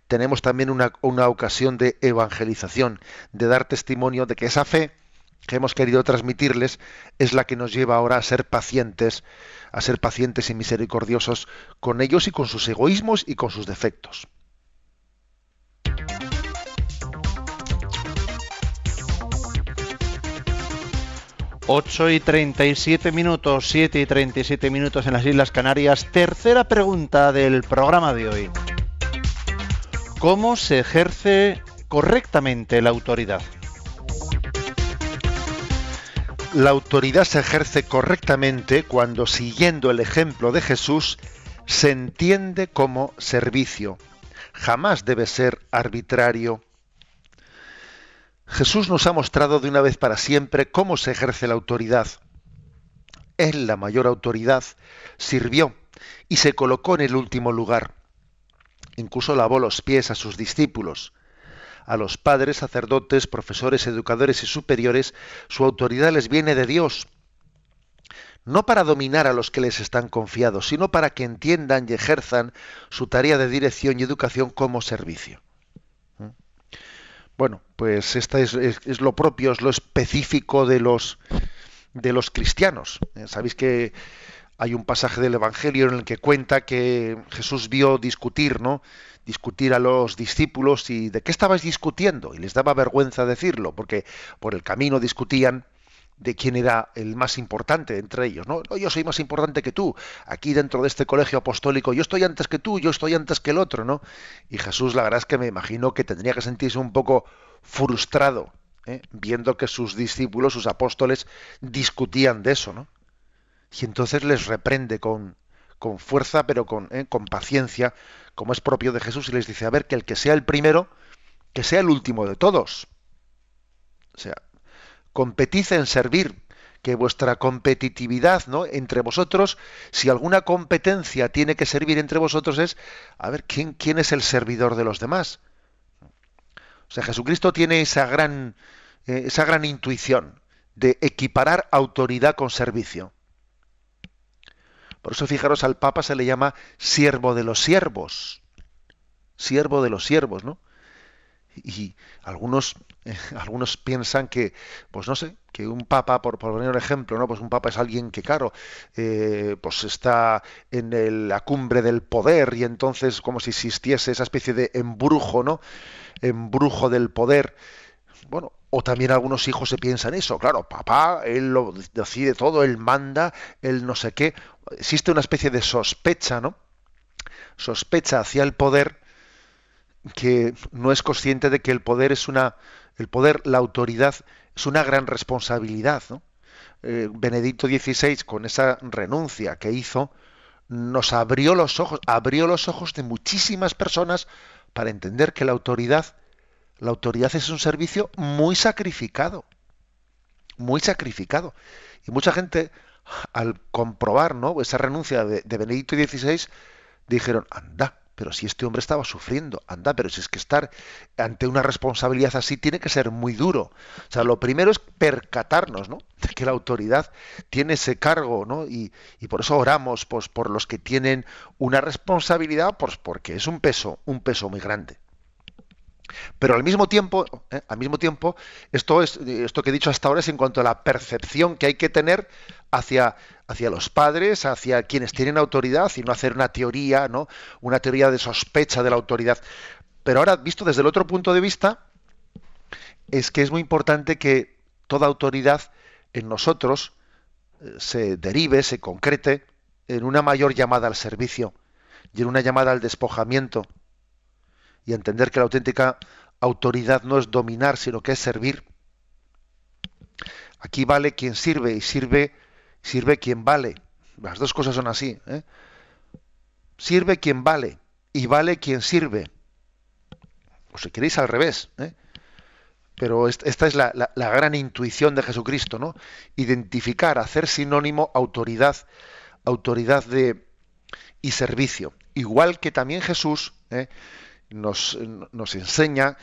tenemos también una, una ocasión de evangelización, de dar testimonio de que esa fe que hemos querido transmitirles es la que nos lleva ahora a ser pacientes a ser pacientes y misericordiosos con ellos y con sus egoísmos y con sus defectos. Ocho y treinta y siete minutos, siete y treinta y siete minutos en las Islas Canarias. Tercera pregunta del programa de hoy. ¿Cómo se ejerce correctamente la autoridad? La autoridad se ejerce correctamente cuando, siguiendo el ejemplo de Jesús, se entiende como servicio. Jamás debe ser arbitrario. Jesús nos ha mostrado de una vez para siempre cómo se ejerce la autoridad. Él, la mayor autoridad, sirvió y se colocó en el último lugar. Incluso lavó los pies a sus discípulos a los padres, sacerdotes, profesores, educadores y superiores, su autoridad les viene de Dios, no para dominar a los que les están confiados, sino para que entiendan y ejerzan su tarea de dirección y educación como servicio. Bueno, pues esta es, lo propio, es lo específico de los de los cristianos. ¿eh? Sabéis que hay un pasaje del Evangelio en el que cuenta que Jesús vio discutir, ¿no? discutir a los discípulos y de qué estabais discutiendo y les daba vergüenza decirlo porque por el camino discutían de quién era el más importante entre ellos, ¿no? Yo soy más importante que tú. Aquí dentro de este colegio apostólico, yo estoy antes que tú, yo estoy antes que el otro, ¿no? Y Jesús, la verdad es que me imagino que tendría que sentirse un poco frustrado, ¿eh? viendo que sus discípulos, sus apóstoles, discutían de eso, ¿no? Y entonces les reprende con, con fuerza, pero con, ¿eh? con paciencia, como es propio de Jesús, y les dice, a ver, que el que sea el primero, que sea el último de todos. O sea, competid en servir, que vuestra competitividad ¿no? entre vosotros, si alguna competencia tiene que servir entre vosotros, es a ver quién, es el servidor de los demás. O sea, Jesucristo tiene esa gran, eh, esa gran intuición de equiparar autoridad con servicio. Por eso fijaros al Papa se le llama siervo de los siervos. Siervo de los siervos, ¿no? Y algunos, algunos piensan que, pues no sé, que un papa, por, poner un ejemplo, ¿no? Pues un papa es alguien que, claro, eh, pues está en la cumbre del poder y entonces como si existiese esa especie de embrujo, ¿no? Embrujo del poder. Bueno, o también algunos hijos se piensan eso, claro, papá, él lo decide todo, él manda, él no sé qué. Existe una especie de sospecha, ¿no? Sospecha hacia el poder que no es consciente de que el poder es una, el poder, la autoridad es una gran responsabilidad, ¿no? Eh, Benedicto XVI con esa renuncia que hizo nos abrió los ojos, abrió los ojos de muchísimas personas para entender que la autoridad la autoridad es un servicio muy sacrificado, muy sacrificado. Y mucha gente al comprobar ¿no? esa renuncia de, de Benedicto XVI, dijeron, anda, pero si este hombre estaba sufriendo, anda, pero si es que estar ante una responsabilidad así tiene que ser muy duro. O sea, lo primero es percatarnos, ¿no? De que la autoridad tiene ese cargo, ¿no? Y, y por eso oramos pues, por los que tienen una responsabilidad, pues porque es un peso, un peso muy grande. Pero al mismo tiempo, ¿eh? al mismo tiempo, esto es esto que he dicho hasta ahora es en cuanto a la percepción que hay que tener hacia, hacia los padres, hacia quienes tienen autoridad y no hacer una teoría, ¿no? Una teoría de sospecha de la autoridad. Pero ahora, visto desde el otro punto de vista, es que es muy importante que toda autoridad en nosotros eh, se derive, se concrete en una mayor llamada al servicio y en una llamada al despojamiento y entender que la auténtica autoridad no es dominar, sino que es servir. Aquí vale quien sirve y sirve, sirve quien vale. Las dos cosas son así. ¿eh? Sirve quien vale y vale quien sirve. O si queréis al revés. ¿eh? Pero esta es la, gran intuición de Jesucristo, ¿no? Identificar, hacer sinónimo autoridad, autoridad de y servicio. Igual que también Jesús ¿eh? nos enseña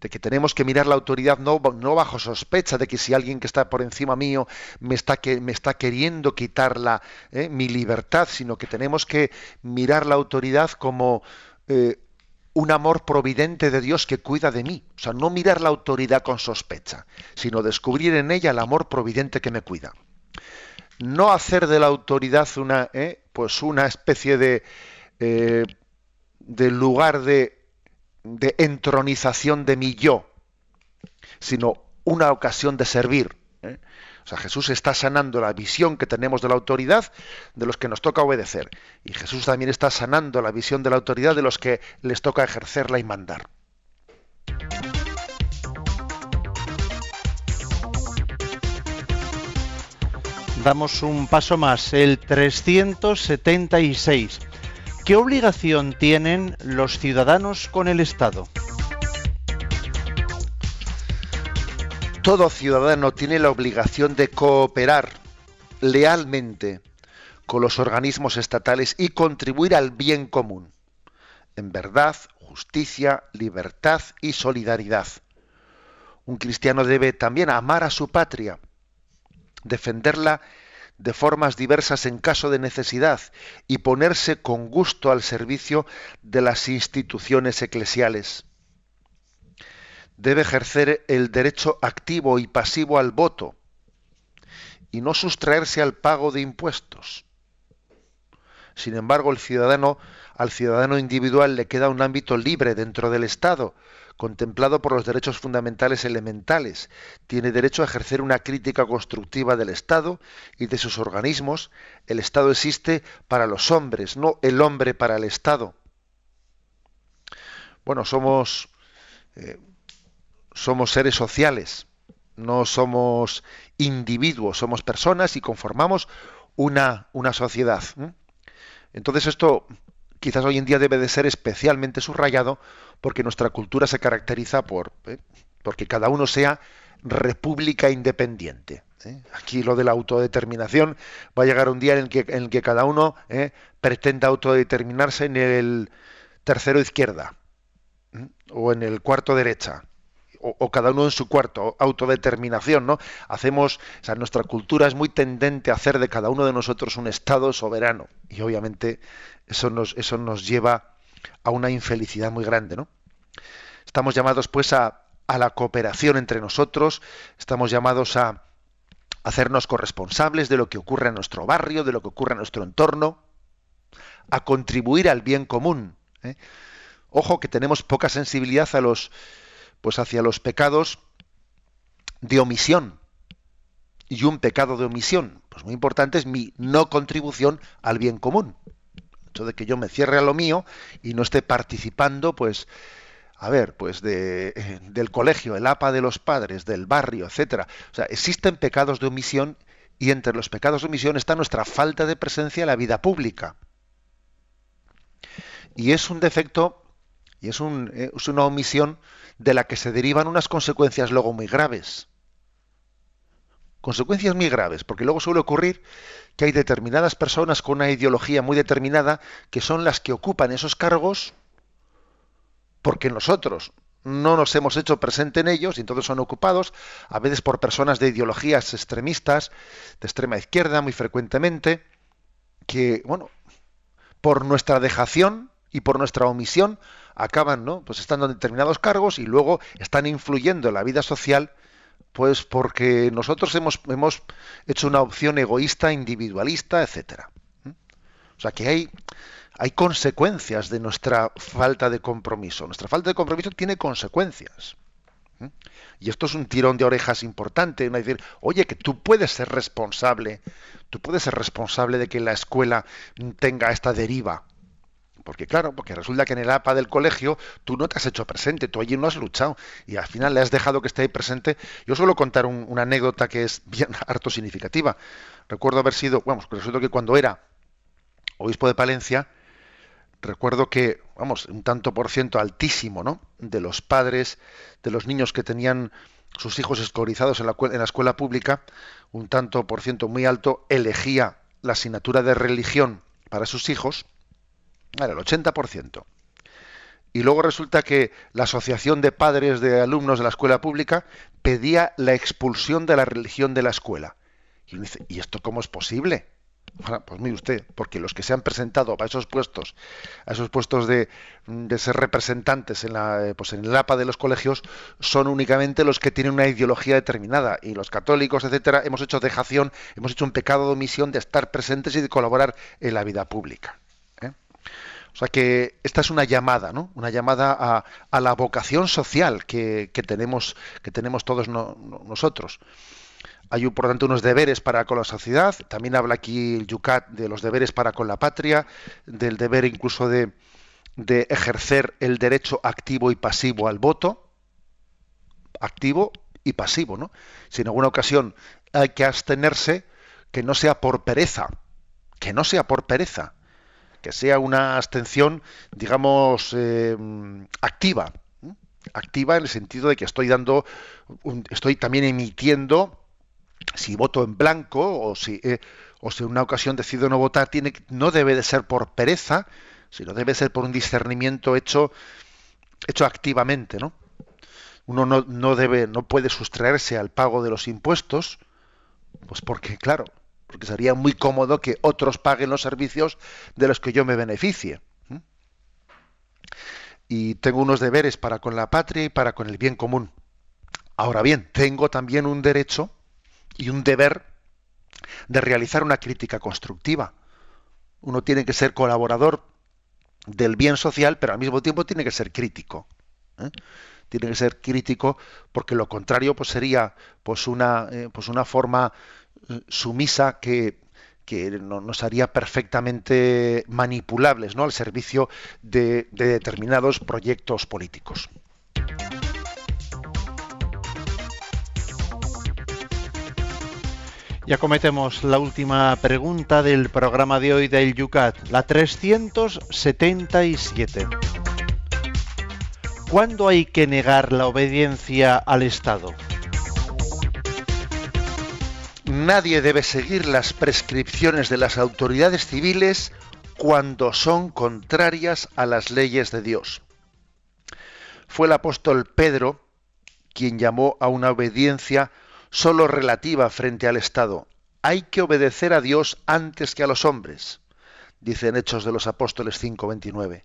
de que tenemos que mirar la autoridad no, bajo sospecha de que si alguien que está por encima mío me está, que, me está queriendo quitar la, eh, mi libertad, sino que tenemos que mirar la autoridad como eh, un amor providente de Dios que cuida de mí. O sea, no mirar la autoridad con sospecha, sino descubrir en ella el amor providente que me cuida. No hacer de la autoridad una, eh, pues una especie de, de lugar de de entronización de mi yo, sino una ocasión de servir. ¿eh? O sea, Jesús está sanando la visión que tenemos de la autoridad de los que nos toca obedecer. Y Jesús también está sanando la visión de la autoridad de los que les toca ejercerla y mandar. Damos un paso más, el 376. ¿Qué obligación tienen los ciudadanos con el Estado? Todo ciudadano tiene la obligación de cooperar lealmente con los organismos estatales y contribuir al bien común, en verdad, justicia, libertad y solidaridad. Un cristiano debe también amar a su patria, defenderla de formas diversas en caso de necesidad y ponerse con gusto al servicio de las instituciones eclesiales. Debe ejercer el derecho activo y pasivo al voto y no sustraerse al pago de impuestos. Sin embargo, el ciudadano, al ciudadano individual le queda un ámbito libre dentro del Estado, contemplado por los derechos fundamentales elementales. Tiene derecho a ejercer una crítica constructiva del Estado y de sus organismos. El Estado existe para los hombres, no el hombre para el Estado. Bueno, somos, eh, somos seres sociales, no somos individuos, somos personas y conformamos una, una sociedad. Entonces esto quizás hoy en día debe de ser especialmente subrayado porque nuestra cultura se caracteriza por ¿eh? porque cada uno sea república independiente. ¿eh? Aquí lo de la autodeterminación va a llegar un día en el que, en el que cada uno ¿eh? pretenda autodeterminarse en el tercero izquierda o en el cuarto derecha. O, cada uno en su cuarto, autodeterminación, ¿no? Hacemos, o sea, nuestra cultura es muy tendente a hacer de cada uno de nosotros un Estado soberano. Y obviamente eso nos, eso nos lleva a una infelicidad muy grande, ¿no? Estamos llamados pues a, a la cooperación entre nosotros, estamos llamados a hacernos corresponsables de lo que ocurre en nuestro barrio, de lo que ocurre en nuestro entorno, a contribuir al bien común. ¿eh? Ojo que tenemos poca sensibilidad a los, pues hacia los pecados de omisión. Y un pecado de omisión, pues muy importante es mi no contribución al bien común de que yo me cierre a lo mío y no esté participando, pues, a ver, pues de, del colegio, el APA de los padres, del barrio, etcétera. O sea, existen pecados de omisión y entre los pecados de omisión está nuestra falta de presencia en la vida pública. Y es un defecto y es, un, es una omisión de la que se derivan unas consecuencias luego muy graves. Consecuencias muy graves, porque luego suele ocurrir que hay determinadas personas con una ideología muy determinada que son las que ocupan esos cargos porque nosotros no nos hemos hecho presente en ellos y entonces son ocupados a veces por personas de ideologías extremistas, de extrema izquierda muy frecuentemente, que, bueno, por nuestra dejación y por nuestra omisión acaban, ¿no? Pues estando en determinados cargos y luego están influyendo en la vida social pues porque nosotros hemos, hemos hecho una opción egoísta, individualista, etcétera. O sea que hay, hay consecuencias de nuestra falta de compromiso. Nuestra falta de compromiso tiene consecuencias. Y esto es un tirón de orejas importante, ¿no? decir, oye, que tú puedes ser responsable, tú puedes ser responsable de que la escuela tenga esta deriva. Porque claro, porque resulta que en el APA del colegio tú no te has hecho presente, tú allí no has luchado y al final le has dejado que esté ahí presente. Yo suelo contar una anécdota que es bien harto significativa. Recuerdo haber sido, vamos, resulta que cuando era obispo de Palencia, recuerdo que, vamos, un tanto por ciento altísimo, ¿no? De los padres, de los niños que tenían sus hijos escolarizados en la, en la escuela pública, un tanto por ciento muy alto elegía la asignatura de religión para sus hijos el 80%. Y luego resulta que la Asociación de Padres de Alumnos de la Escuela Pública pedía la expulsión de la religión de la escuela. Y dice, ¿y esto cómo es posible? pues mire usted, porque los que se han presentado a esos puestos, a esos puestos de, ser representantes en, la, pues en el APA de los colegios, son únicamente los que tienen una ideología determinada. Y los católicos, etcétera, hemos hecho dejación, hemos hecho un pecado de omisión de estar presentes y de colaborar en la vida pública. O sea que esta es una llamada, ¿no? Una llamada a, la vocación social que, tenemos, que tenemos todos nosotros. Hay, por tanto, unos deberes para con la sociedad. También habla aquí el Yucat de los deberes para con la patria, del deber incluso de, de ejercer el derecho activo y pasivo al voto. Activo y pasivo, ¿no? Si en alguna ocasión hay que abstenerse, que no sea por pereza, que no sea por pereza, que sea una abstención, digamos, eh, activa, activa en el sentido de que estoy dando, estoy también emitiendo, si voto en blanco o si, eh, o si en una ocasión decido no votar, tiene, no debe de ser por pereza, sino debe ser por un discernimiento hecho, hecho activamente, ¿no? Uno no, no debe, no puede sustraerse al pago de los impuestos, pues porque, claro, porque sería muy cómodo que otros paguen los servicios de los que yo me beneficie. Y tengo unos deberes para con la patria y para con el bien común. Ahora bien, tengo también un derecho y un deber de realizar una crítica constructiva. Uno tiene que ser colaborador del bien social, pero al mismo tiempo tiene que ser crítico. ¿eh? Tiene que ser crítico porque lo contrario pues sería pues una, eh, pues una forma sumisa que, nos haría perfectamente manipulables ¿no? al servicio de, de determinados proyectos políticos. Ya cometemos la última pregunta del programa de hoy del Yucat, la 377. ¿Cuándo hay que negar la obediencia al Estado? Nadie debe seguir las prescripciones de las autoridades civiles cuando son contrarias a las leyes de Dios. Fue el apóstol Pedro quien llamó a una obediencia solo relativa frente al Estado. Hay que obedecer a Dios antes que a los hombres, dice en Hechos de los Apóstoles 5:29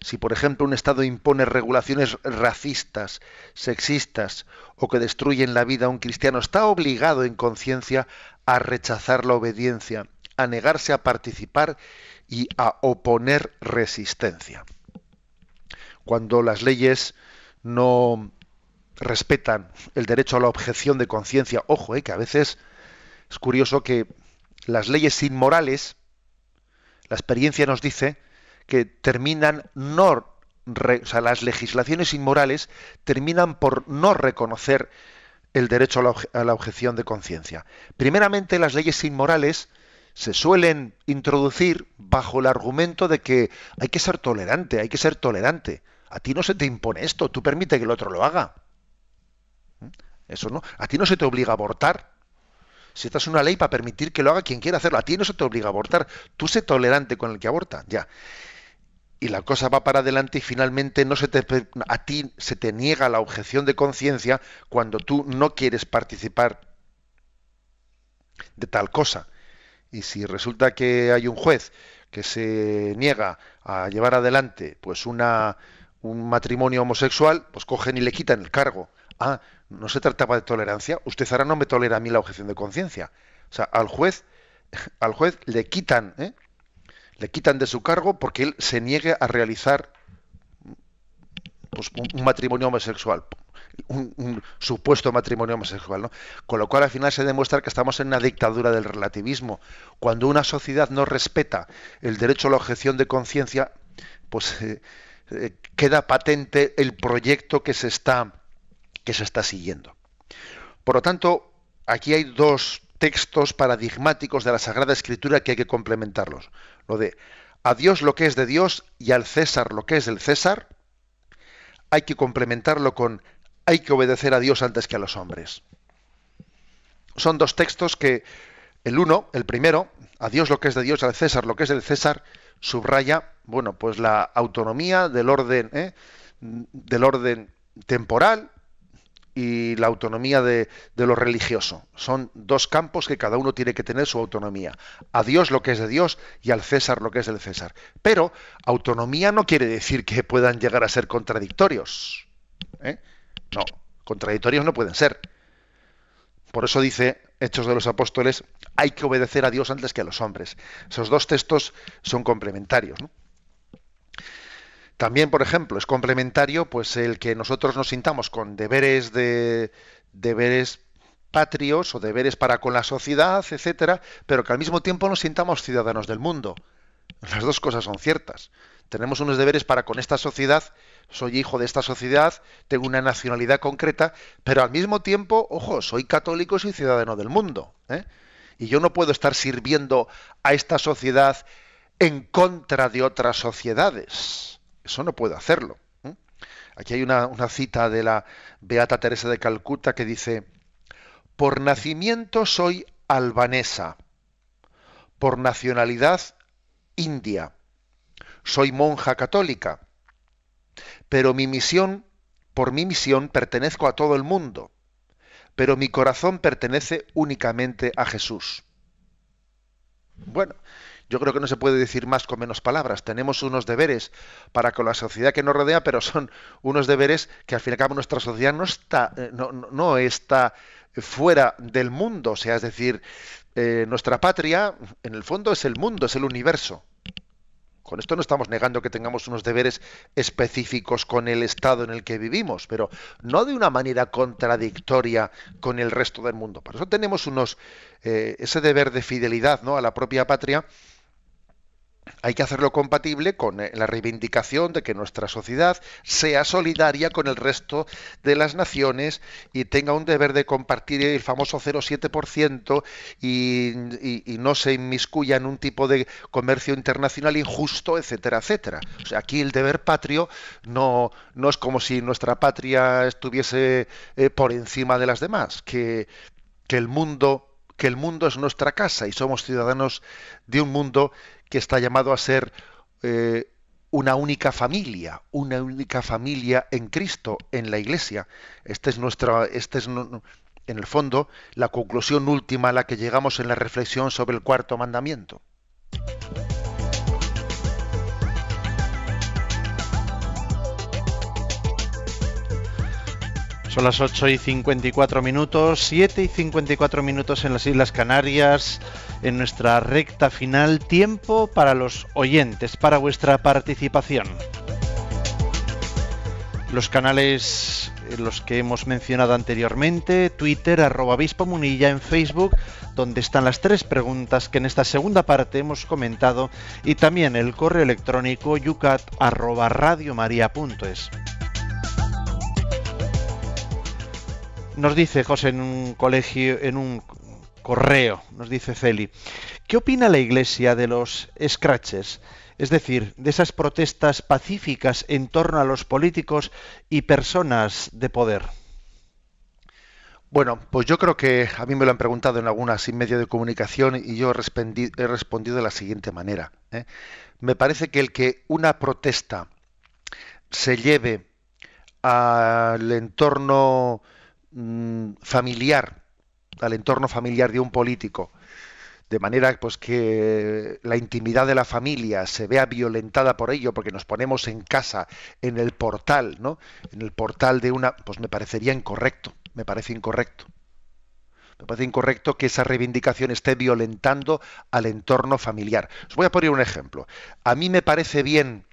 si por ejemplo un Estado impone regulaciones racistas, sexistas o que destruyen la vida a un cristiano, está obligado en conciencia a rechazar la obediencia, a negarse a participar y a oponer resistencia. Cuando las leyes no respetan el derecho a la objeción de conciencia, ojo, eh, que a veces es curioso que las leyes inmorales, la experiencia nos dice que terminan no, o sea, las legislaciones inmorales terminan por no reconocer el derecho a la, objeción de conciencia. Primeramente, las leyes inmorales se suelen introducir bajo el argumento de que hay que ser tolerante, hay que ser tolerante. A ti no se te impone esto, tú permite que el otro lo haga. ¿Mm? Eso no. A ti no se te obliga a abortar. Si esta es una ley para permitir que lo haga quien quiera hacerlo, a ti no se te obliga a abortar. Tú sé tolerante con el que aborta, ya. Y la cosa va para adelante y finalmente no se te, a ti se te niega la objeción de conciencia cuando tú no quieres participar de tal cosa. Y si resulta que hay un juez que se niega a llevar adelante pues una, un matrimonio homosexual, pues cogen y le quitan el cargo. Ah, no se trataba de tolerancia. Usted ahora no me tolera a mí la objeción de conciencia. O sea, al juez, al juez le quitan, ¿eh? Le quitan de su cargo porque él se niegue a realizar pues, un, matrimonio homosexual, un, supuesto matrimonio homosexual. Con lo cual al final se demuestra que estamos en una dictadura del relativismo. Cuando una sociedad no respeta el derecho a la objeción de conciencia, pues eh, eh, queda patente el proyecto que se está que se está siguiendo. Por lo tanto, aquí hay dos textos paradigmáticos de la Sagrada Escritura que hay que complementarlos. Lo de a Dios lo que es de Dios y al César lo que es del César, hay que complementarlo con hay que obedecer a Dios antes que a los hombres. Son dos textos que el uno, el primero, a Dios lo que es de Dios, al César lo que es del César, subraya, bueno, pues la autonomía del orden, ¿eh? del orden temporal y la autonomía de, lo religioso. Son dos campos que cada uno tiene que tener su autonomía. A Dios lo que es de Dios y al César lo que es del César. Pero autonomía no quiere decir que puedan llegar a ser contradictorios. ¿eh? No, contradictorios no pueden ser. Por eso dice Hechos de los Apóstoles, hay que obedecer a Dios antes que a los hombres. Esos dos textos son complementarios. También, por ejemplo, es complementario pues el que nosotros nos sintamos con deberes de deberes patrios o deberes para con la sociedad, etcétera, pero que al mismo tiempo nos sintamos ciudadanos del mundo. Las dos cosas son ciertas. Tenemos unos deberes para con esta sociedad, soy hijo de esta sociedad, tengo una nacionalidad concreta, pero al mismo tiempo, ojo, soy católico y soy ciudadano del mundo. ¿eh? Y yo no puedo estar sirviendo a esta sociedad en contra de otras sociedades. Eso no puedo hacerlo. Aquí hay una, cita de la Beata Teresa de Calcuta que dice, por nacimiento soy albanesa, por nacionalidad india, soy monja católica, pero mi misión, por mi misión, pertenezco a todo el mundo, pero mi corazón pertenece únicamente a Jesús. Bueno, yo creo que no se puede decir más con menos palabras. Tenemos unos deberes para con la sociedad que nos rodea, pero son unos deberes que al fin y al cabo nuestra sociedad no está, eh, no, está fuera del mundo. O sea, es decir, eh, nuestra patria, en el fondo, es el mundo, es el universo. Con esto no estamos negando que tengamos unos deberes específicos con el estado en el que vivimos, pero no de una manera contradictoria con el resto del mundo. Por eso tenemos unos eh, ese deber de fidelidad ¿no? a la propia patria hay que hacerlo compatible con eh, la reivindicación de que nuestra sociedad sea solidaria con el resto de las naciones y tenga un deber de compartir el famoso 0,7% y, y, y, no se inmiscuya en un tipo de comercio internacional injusto, etcétera, etcétera. O sea, aquí el deber patrio no, no es como si nuestra patria estuviese eh, por encima de las demás, que, que el mundo que el mundo es nuestra casa y somos ciudadanos de un mundo que está llamado a ser eh, una única familia, una única familia en Cristo, en la Iglesia. Este es nuestra, este es en el fondo la conclusión última a la que llegamos en la reflexión sobre el cuarto mandamiento. Son las 8 y 54 minutos, 7 y 54 minutos en las Islas Canarias, en nuestra recta final, tiempo para los oyentes, para vuestra participación. Los canales en los que hemos mencionado anteriormente, Twitter, arroba Obispo Munilla, en Facebook, donde están las tres preguntas que en esta segunda parte hemos comentado, y también el correo electrónico yucat arroba. Nos dice José en un colegio, en un correo, nos dice Celi, ¿qué opina la Iglesia de los scratches? Es decir, de esas protestas pacíficas en torno a los políticos y personas de poder. Bueno, pues yo creo que a mí me lo han preguntado en algunas medio de comunicación y yo he, respondi- he respondido de la siguiente manera. ¿eh? Me parece que el que una protesta se lleve al entorno mm, familiar, al entorno familiar de un político, de manera pues que la intimidad de la familia se vea violentada por ello porque nos ponemos en casa en el portal no en el portal de una pues me parecería incorrecto me parece incorrecto. Me parece incorrecto que esa reivindicación esté violentando al entorno familiar. Os voy a poner un ejemplo. A mí me parece bien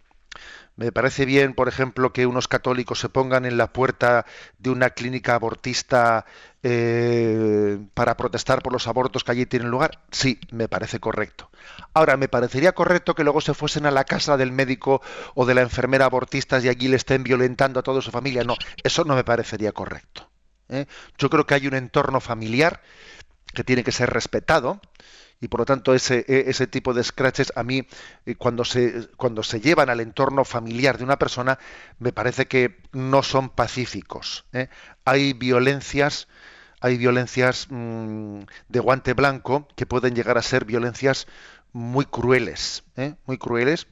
me parece bien, por ejemplo, que unos católicos se pongan en la puerta de una clínica abortista eh, para protestar por los abortos que allí tienen lugar. Sí, me parece correcto. Ahora, me parecería correcto que luego se fuesen a la casa del médico o de la enfermera abortistas y allí le estén violentando a toda su familia. No, eso no me parecería correcto. ¿eh? Yo creo que hay un entorno familiar que tiene que ser respetado y por lo tanto ese, e, ese tipo de scratches a mí eh, cuando se cuando se llevan al entorno familiar de una persona me parece que no son pacíficos ¿eh? hay violencias hay violencias mmm, de guante blanco que pueden llegar a ser violencias muy crueles ¿eh? muy crueles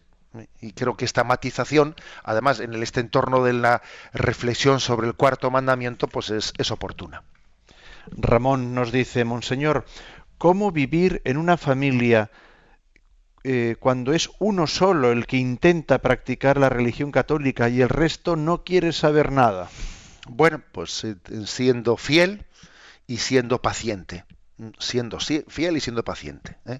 y creo que esta matización además en este entorno de la reflexión sobre el cuarto mandamiento pues es, es oportuna Ramón nos dice, Monseñor, ¿cómo vivir en una familia eh, cuando es uno solo el que intenta practicar la religión católica y el resto no quiere saber nada? Bueno, pues eh, siendo fiel y siendo paciente, siendo fiel y siendo paciente, ¿eh?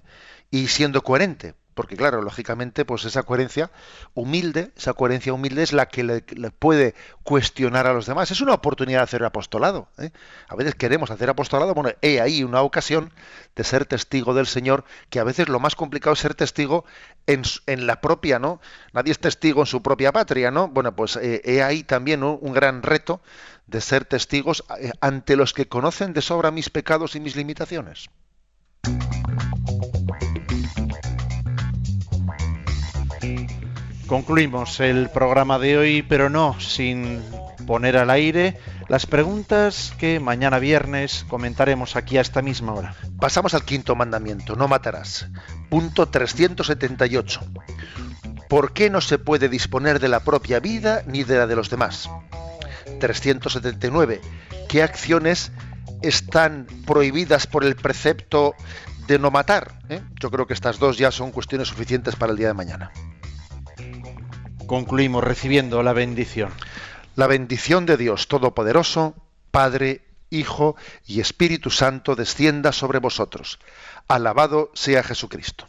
y siendo coherente, porque claro, lógicamente, pues esa coherencia humilde, esa coherencia humilde es la que le, puede cuestionar a los demás. Es una oportunidad de hacer apostolado. ¿eh? A veces queremos hacer apostolado, bueno, he ahí una ocasión de ser testigo del Señor, que a veces lo más complicado es ser testigo en, la propia, ¿no? Nadie es testigo en su propia patria, ¿no? Bueno, pues eh, he ahí también un gran reto de ser testigos eh, ante los que conocen de sobra mis pecados y mis limitaciones. Concluimos el programa de hoy, pero no sin poner al aire las preguntas que mañana viernes comentaremos aquí a esta misma hora. Pasamos al quinto mandamiento, no matarás. Punto 378. ¿Por qué no se puede disponer de la propia vida ni de la de los demás? 379. ¿Qué acciones están prohibidas por el precepto de no matar? ¿Eh? Yo creo que estas dos ya son cuestiones suficientes para el día de mañana. Concluimos recibiendo la bendición. La bendición de Dios Todopoderoso, Padre, Hijo y Espíritu Santo descienda sobre vosotros. Alabado sea Jesucristo.